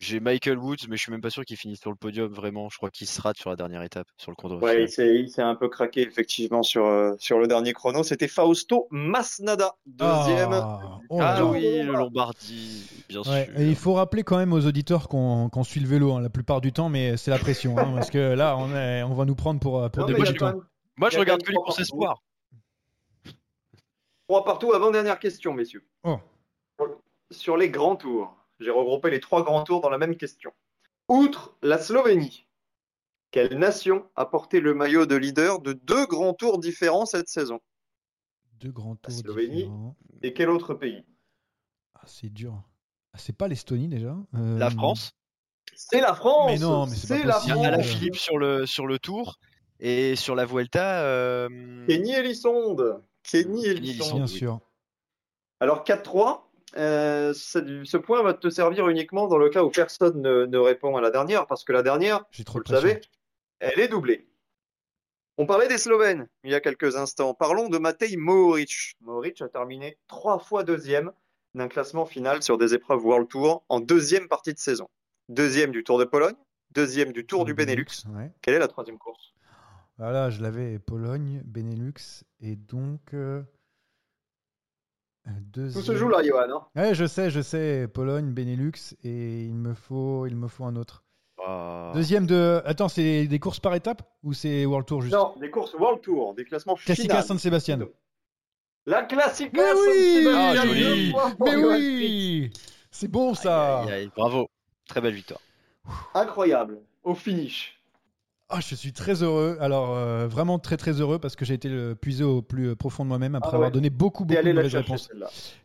J'ai Michael Woods, mais je suis même pas sûr qu'il finisse sur le podium vraiment. Je crois qu'il se rate sur la dernière étape, sur le contre Ouais, il s'est, un peu craqué effectivement sur, euh, sur le dernier chrono. C'était Fausto Masnada, deuxième. Ah, oh Ah oui, le Lombardie, bien Ouais, sûr. et il faut rappeler quand même aux auditeurs qu'on suit le vélo hein, la plupart du temps, mais c'est la pression, hein, parce que là, on, est, on va nous prendre pour, pour Non, des débutants. Moi, y je regarde que les trois courses partout. espoirs. Trois partout, avant-dernière question, messieurs. Oh. Sur les grands tours, j'ai regroupé les trois grands tours dans la même question. Outre la Slovénie, quelle nation a porté le maillot de leader de deux grands tours différents cette saison? Deux grands tours Slovénie. différents. Et quel autre pays? Ah, c'est dur. Ah, c'est pas l'Estonie déjà? Euh, La France. C'est la France Mais non, mais c'est pas la possible. Il y a France Philippe sur le, sur le tour. Et sur la Vuelta, euh, Kenny Elissonde Kenny Kenny Elissonde Elissonde. Bien oui. sûr. Alors 4-3, euh, ce point va te servir uniquement dans le cas où personne ne, ne répond à la dernière, parce que la dernière, trop vous le savez, elle est doublée. On parlait des Slovènes il y a quelques instants. Parlons de Matej Mohoric. Mohoric a terminé trois fois deuxième d'un classement final sur des épreuves World Tour en deuxième partie de saison. Deuxième du Tour de Pologne, deuxième du Tour du Benelux. Ouais. Quelle est la troisième course? Voilà, je l'avais Pologne, Benelux, et donc. euh, Tout se joue là, Johan. hein. Ouais, je sais, je sais. Pologne, Benelux, et il me faut, il me faut un autre. ah, Deuxième de. Attends, c'est des courses par étape ou c'est World Tour juste? Non, des courses World Tour, des classements Classica. San Sébastien. La Classica Mais San oui Sebastian, Ah, joli. deux points pour Mais oui C'est bon ça aïe, aïe, aïe. Bravo. Très belle victoire. Incroyable. Au finish. Ah, je suis très heureux. Alors, euh, vraiment très très heureux parce que j'ai été le puiser au plus profond de moi-même après Ah ouais. avoir donné beaucoup beaucoup de mauvaises réponses.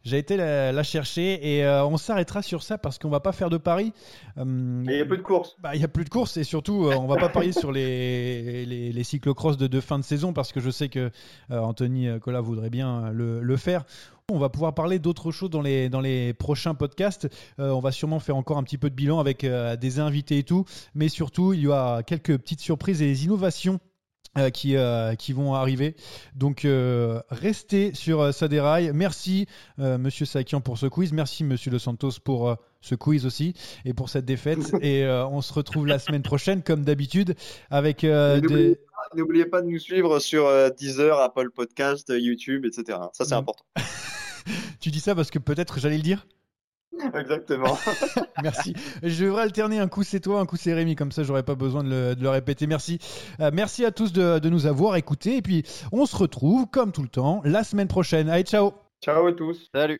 J'ai été la, la chercher et euh, on s'arrêtera sur ça parce qu'on va pas faire de paris. Euh, Et il n'y a plus de course. bah, il y a plus de courses et surtout euh, on va pas parier sur les, les, les cyclocross de, de fin de saison parce que je sais que euh, Anthony Collat voudrait bien le, le faire. On va pouvoir parler d'autres choses dans les, dans les prochains podcasts. Euh, on va sûrement faire encore un petit peu de bilan avec euh, des invités et tout. Mais surtout, il y aura quelques petites surprises et des innovations euh, qui, euh, qui vont arriver. Donc euh, restez sur déraille. Merci Monsieur Sakian pour ce quiz. Merci Monsieur Dos Santos pour ce quiz aussi et pour cette défaite. <laughs> et on se retrouve la semaine prochaine, comme d'habitude, avec des. N'oubliez pas de nous suivre sur euh, Deezer, Apple Podcast, YouTube, etc. Ça, c'est Mm. important. <laughs> Tu dis ça parce que peut-être j'allais le dire <laughs> Exactement. <laughs> Merci. Je devrais alterner un coup c'est toi, un coup c'est Rémi, comme ça j'aurais pas besoin de le, de le répéter. Merci. Euh, merci à tous de, de nous avoir écoutés et puis on se retrouve comme tout le temps la semaine prochaine. Allez, ciao Ciao à tous. Salut.